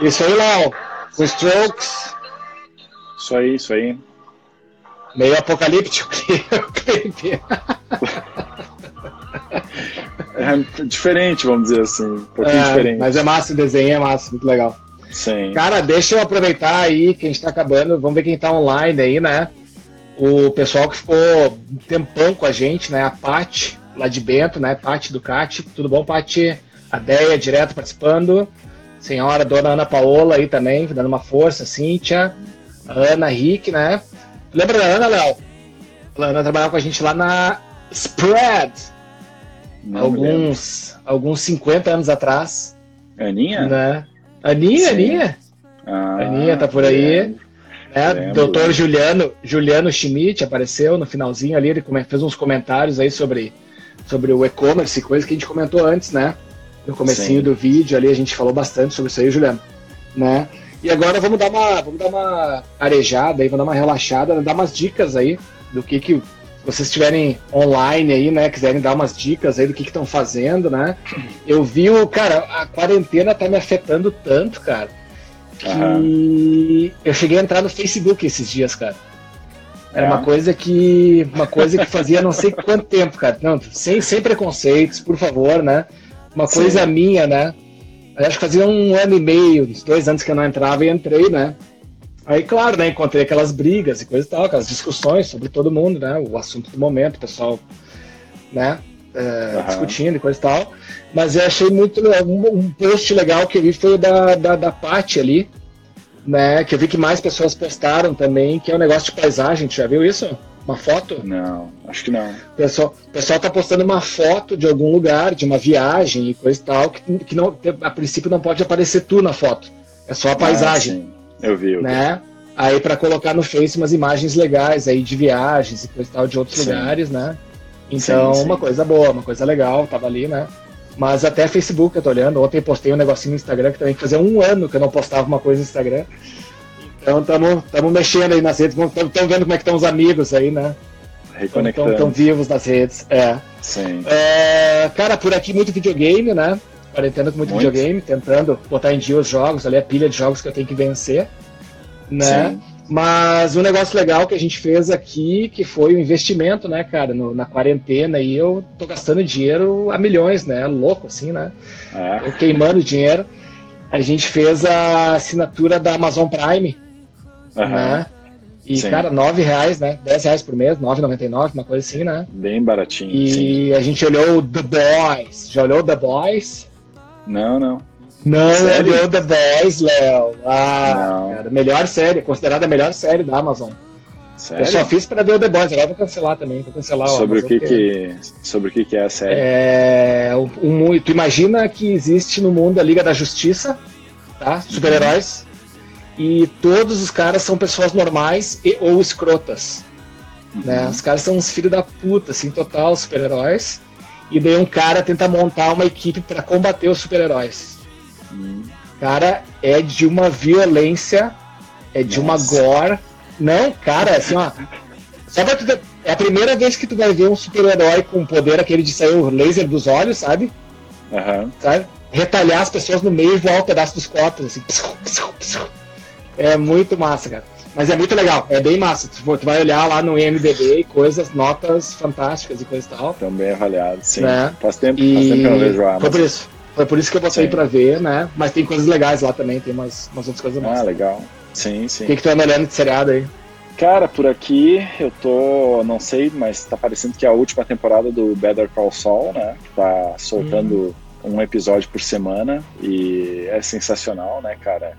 Isso aí, Léo. Com Strokes, Isso aí, isso aí. meio apocalíptico o. É diferente, vamos dizer assim. Um pouquinho É, diferente. mas é massa o desenho, é massa, muito legal. Sim. Cara, deixa eu aproveitar aí que a gente tá acabando. Vamos ver quem tá online aí, né? O pessoal que ficou um tempão com a gente, né? A Paty, lá de Bento, né? Paty Ducati. Tudo bom, Paty? A Deia, direto participando. Senhora Dona Ana Paola aí também, dando uma força. Cíntia. Ana Rick, né? Lembra da Ana, Léo? A Ana trabalhava com a gente lá na Spread. Não alguns, alguns 50 anos atrás. Aninha? Né? Aninha, Sim. Aninha. Ah, Aninha tá por aí. lembro. né? Doutor. Juliano, Juliano Schmidt apareceu no finalzinho ali, ele fez uns comentários aí sobre, sobre o e-commerce, coisa que a gente comentou antes, né? No comecinho Sim. do vídeo ali, a gente falou bastante sobre isso aí, Juliano. Né? E agora vamos dar uma, vamos dar uma arejada aí, vamos dar uma relaxada, dar umas dicas aí do que que vocês estiverem online aí, né, quiserem dar umas dicas aí do que estão fazendo, né? Eu vi o, cara, a quarentena tá me afetando tanto, cara, que Aham. eu cheguei a entrar no Facebook esses dias, cara. Era É. uma coisa que uma coisa que fazia não sei quanto tempo, cara. Não, sem, sem preconceitos, por favor, né? Uma Sim. coisa minha, né? Eu Acho que fazia um ano e meio, uns dois anos que eu não entrava e entrei, né? Aí, claro, né? Encontrei aquelas brigas e coisa e tal, aquelas discussões sobre todo mundo, né? O assunto do momento, o pessoal, né? é, discutindo e coisa e tal. Mas eu achei muito. Um, um post legal que eu vi foi da, da, da Paty ali, né? Que eu vi que mais pessoas postaram também, que é um negócio de paisagem. Tu já viu isso? Uma foto? Não, acho que não. O pessoal, o pessoal tá postando uma foto de algum lugar, de uma viagem e coisa e tal, que, que não, a princípio não pode aparecer tu na foto. É só a paisagem, Ah. Eu vi. Eu vi. né? Aí para colocar no Face umas imagens legais aí de viagens e coisa e tal de outros Sim. lugares, né? Então, Sim, sim. uma coisa boa, uma coisa legal, tava ali, né? Mas até Facebook eu tô olhando. Ontem postei um negocinho no Instagram que também fazia um ano que eu não postava uma coisa no Instagram. Então estamos mexendo aí nas redes, estamos vendo como é que estão os amigos aí, né? Reconectando. Estão vivos nas redes. É. Sim. É, cara, por aqui muito videogame, né? Quarentena com muito, Muito. videogame, tentando botar em dia os jogos, ali a pilha de jogos que eu tenho que vencer, né? Sim. Mas um negócio legal que a gente fez aqui, que foi o investimento, né, cara, no- na quarentena, e eu tô gastando dinheiro a milhões, né? Louco, assim, né? É. Eu queimando dinheiro. A gente fez a assinatura da Amazon Prime, Aham. né? E, Sim. cara, nove reais, né? 10 reais por mês, 9,99, uma coisa assim, né? Bem baratinho. Sim. E a gente olhou o The Boys. Já olhou The Boys? Não, não. Não Sério? olhou The Boys, Léo. Ah, cara, melhor série, considerada a melhor série da Amazon. Sério? Eu só fiz pra ver o The Boys, agora vou cancelar também, vou cancelar Sobre o que que sobre o que que é a série? É, um- tu imagina que existe no mundo a Liga da Justiça, tá? Super-heróis. E todos os caras são pessoas normais e, ou escrotas. Né? Uhum. Os caras são uns filhos da puta, assim, total, super-heróis. E daí um cara tenta montar uma equipe pra combater os super-heróis. Hum. Cara, é de uma violência, é de Nossa. uma gore. Não, cara, assim, ó. Só pra tu ter- É a primeira vez que tu vai ver um super-herói com poder aquele de sair o laser dos olhos, sabe? Aham. sabe? Retalhar as pessoas no meio e voar o pedaço dos corpos, assim. psiu, psiu, psiu. É muito massa, cara. Mas é muito legal, é bem massa. Tu, tu vai olhar lá no IMDB e coisas, notas fantásticas e coisa e tal. Estão bem avaliados, sim. Né? Faz tempo, faz tempo E que eu não vejo a foi por Amazon. isso. Foi por isso que eu botei Sim. pra ver, né? Mas tem coisas legais lá também, tem umas, umas outras coisas Ah, massas. legal. Sim, sim. O que, que tu anda olhando de seriado aí? Cara, por aqui eu tô, não sei, mas tá parecendo que é a última temporada do Better Call Saul, né? Que tá soltando um episódio por semana e é sensacional, né, cara?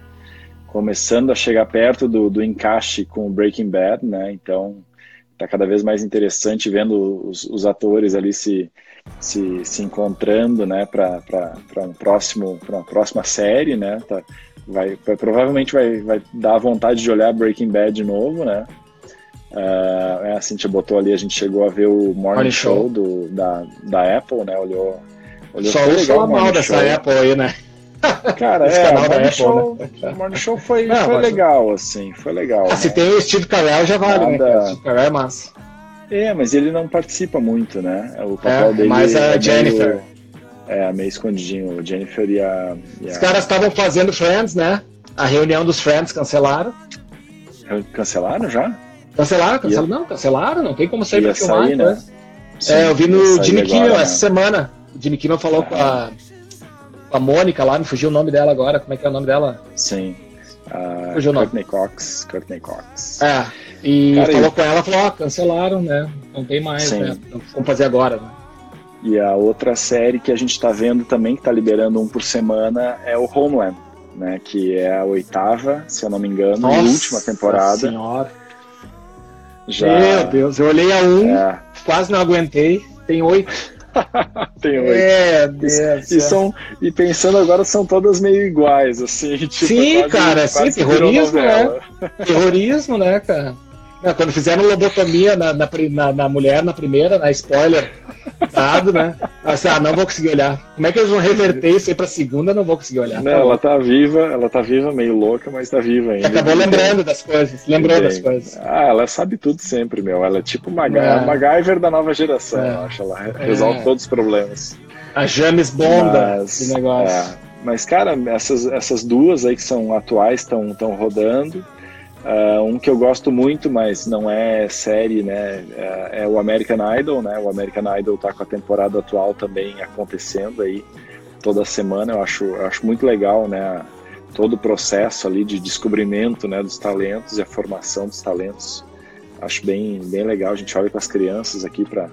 Começando a chegar perto do, do encaixe com o Breaking Bad, né? Então tá cada vez mais interessante vendo os, os atores ali se, se, se encontrando, né, para um próximo, para uma próxima série, né? Tá, vai, vai- provavelmente vai, vai dar vontade de olhar Breaking Bad de novo, né? É, a Cintia botou ali, a gente chegou a ver o Morning Morning Show, Show. do, da, da Apple, né? Olhou, olhou Só legal falar o mal dessa. Apple aí, né? Cara, Esse é, canal o Morning Show, né? o Morning Show foi, Não, foi legal, assim, foi legal. Ah, se né? tem o Steve Carell já vale, né? Nada- cara? Steve Carell é massa. É, mas ele não participa muito, né? O papel É, dele mas a é meio- Jennifer. é, meio escondidinho. O Jennifer e a. E Os a- caras estavam fazendo Friends, né? A reunião dos Friends cancelaram. Cancelaram já? Cancelaram, cancelaram. Não, cancelaram, não tem como sair pra filmar. sair, né? coisa. É, eu vi no Jimmy agora, Kimmel né? essa semana. O Jimmy Kimmel falou com a, com a Mônica lá, me fugiu o nome dela agora. Como é que é o nome dela? Sim. A Fugiu o nome. Courtney Cox. Courtney Cox. É. E Cara, falou e- com ela, falou, ó, cancelaram, né? Não tem mais, Sim. né? Vamos fazer agora, né? E a outra série que a gente tá vendo também, que tá liberando um por semana, é o Homeland, né? Que é a oitava, se eu não me engano, e última temporada. Senhora. Já, Meu Deus, eu olhei a um, É, quase não aguentei. Tem oito. tem oito. É, Deus. E, são, e pensando agora, são todas meio iguais, assim. Tipo, sim, quase, cara, quase sim, terrorismo, né? Terrorismo, né, cara? Não, quando fizeram lobotomia na, na, na- na mulher na primeira, na spoiler, dado, né? Assim, ah, não vou conseguir olhar. Como é que eles vão reverter isso aí pra segunda? Não vou conseguir olhar. Não, ela tá viva, ela tá viva, meio louca, mas tá viva ainda. Acabou lembrando das coisas, lembrou das coisas. Ah, ela sabe tudo sempre, meu. Ela é tipo uma É. MacGyver da nova geração, É. eu acho. Ela re- resolve É. todos os problemas. A James Bonda Mas, do negócio. é, mas, cara, essas, essas duas aí que são atuais estão rodando. Ah, um que eu gosto muito, mas não é série, né? É, é o American Idol, né? O American Idol tá com a temporada atual também acontecendo aí toda semana. Eu acho, eu acho muito legal, né? Todo o processo ali de descobrimento, né? Dos talentos e a formação dos talentos. Acho bem, bem legal. A gente olha para as crianças aqui para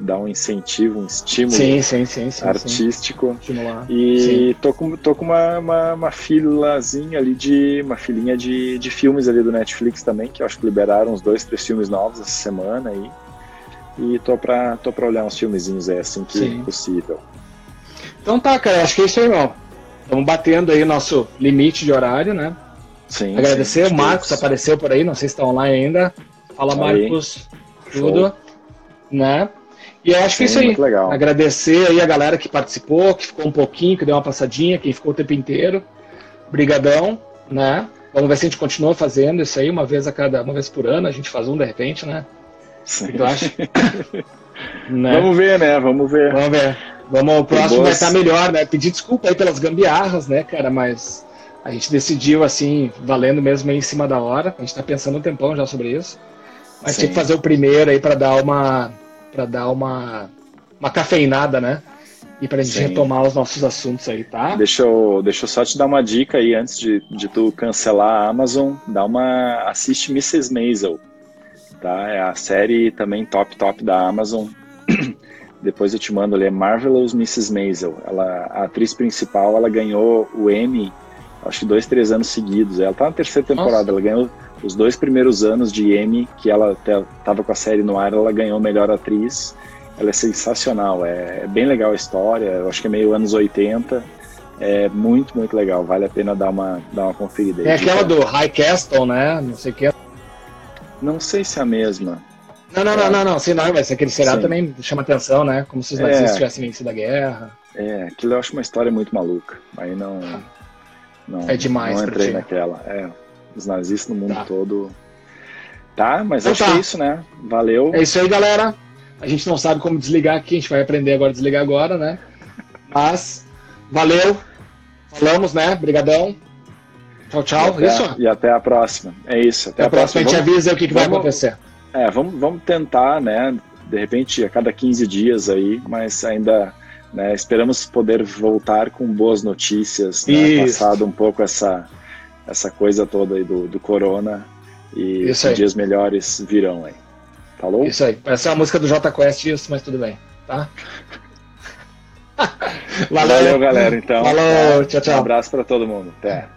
dar um incentivo, um estímulo Sim, sim, sim, artístico. E tô com, tô com uma, uma, uma filazinha ali de. uma filinha de, de filmes ali do Netflix também, que eu acho que liberaram uns dois, três filmes novos essa semana aí. E tô pra, tô pra olhar uns filmezinhos aí assim que possível. Então tá, cara, acho que é isso aí, irmão. Estamos batendo aí nosso limite de horário, né? Sim. Agradecer, o Marcos apareceu por aí, não sei se está online ainda. Fala, Aí. Marcos, Show. tudo. Né? E eu acho que é isso aí. muito legal. Agradecer aí a galera que participou, que ficou um pouquinho, que deu uma passadinha, quem ficou o tempo inteiro. Brigadão, né? Vamos ver se a gente continua fazendo isso aí, uma vez a cada, uma vez por ano, a gente faz um de repente, né? Sim. O que tu acha? Né? Vamos ver, né? Vamos ver. Vamos ver. Vamos, o próximo vai estar melhor, né? Pedir desculpa aí pelas gambiarras, né, cara? Mas a gente decidiu, assim, valendo mesmo aí em cima da hora. A gente tá pensando um tempão já sobre isso. Mas Sim. tinha que fazer o primeiro aí para dar uma. Para dar uma. uma cafeinada, né? E pra gente Sim. retomar os nossos assuntos aí, tá? Deixa eu, deixa eu só te dar uma dica aí antes de, de tu cancelar a Amazon, dá uma assiste Mrs. Maisel, tá? É a série também top top da Amazon. Depois eu te mando ali, é Marvelous Mrs. Maisel. Ela, a atriz principal, ela ganhou o Emmy, acho que dois, três anos seguidos. Ela tá na terceira temporada, Nossa. ela ganhou os dois primeiros anos de Emmy que ela te- tava com a série no ar, ela ganhou melhor atriz. Ela é sensacional, é, é bem legal a história, eu acho que é meio anos 80. É muito, muito legal, vale a pena dar uma, dar uma conferida. aí. Tem aquela do High Castle, né? Não sei o que. Não sei se é a mesma. Não, não, não, não, não, sim, não, mas aquele Sim. também chama atenção, né? Como se os É. nazistas tivessem vencido a guerra. É, aquilo eu acho uma história muito maluca. Aí não. não É demais Não entrei ti. naquela. É, os nazistas no mundo Tá. todo. Tá, mas Então acho tá. que é isso, né? Valeu. É isso aí, galera. A gente não sabe como desligar aqui, a gente vai aprender agora a desligar agora, né? Mas, valeu. Falamos, né? Brigadão. Tchau, tchau. E até, Isso? E até a próxima. É isso. Até a próxima, a gente Vamos- avisa o que, que vai vamos- acontecer. É, vamos, vamos tentar, né? De repente, a cada 15 dias aí, mas ainda né, esperamos poder voltar com boas notícias, né, passado um pouco essa, essa coisa toda aí do, do corona e dias melhores virão aí. Falou? Isso aí. Parece uma música do J Quest isso, mas tudo bem, tá? Valeu, galera, então. Falou, tchau, Um tchau. abraço para todo mundo. Até.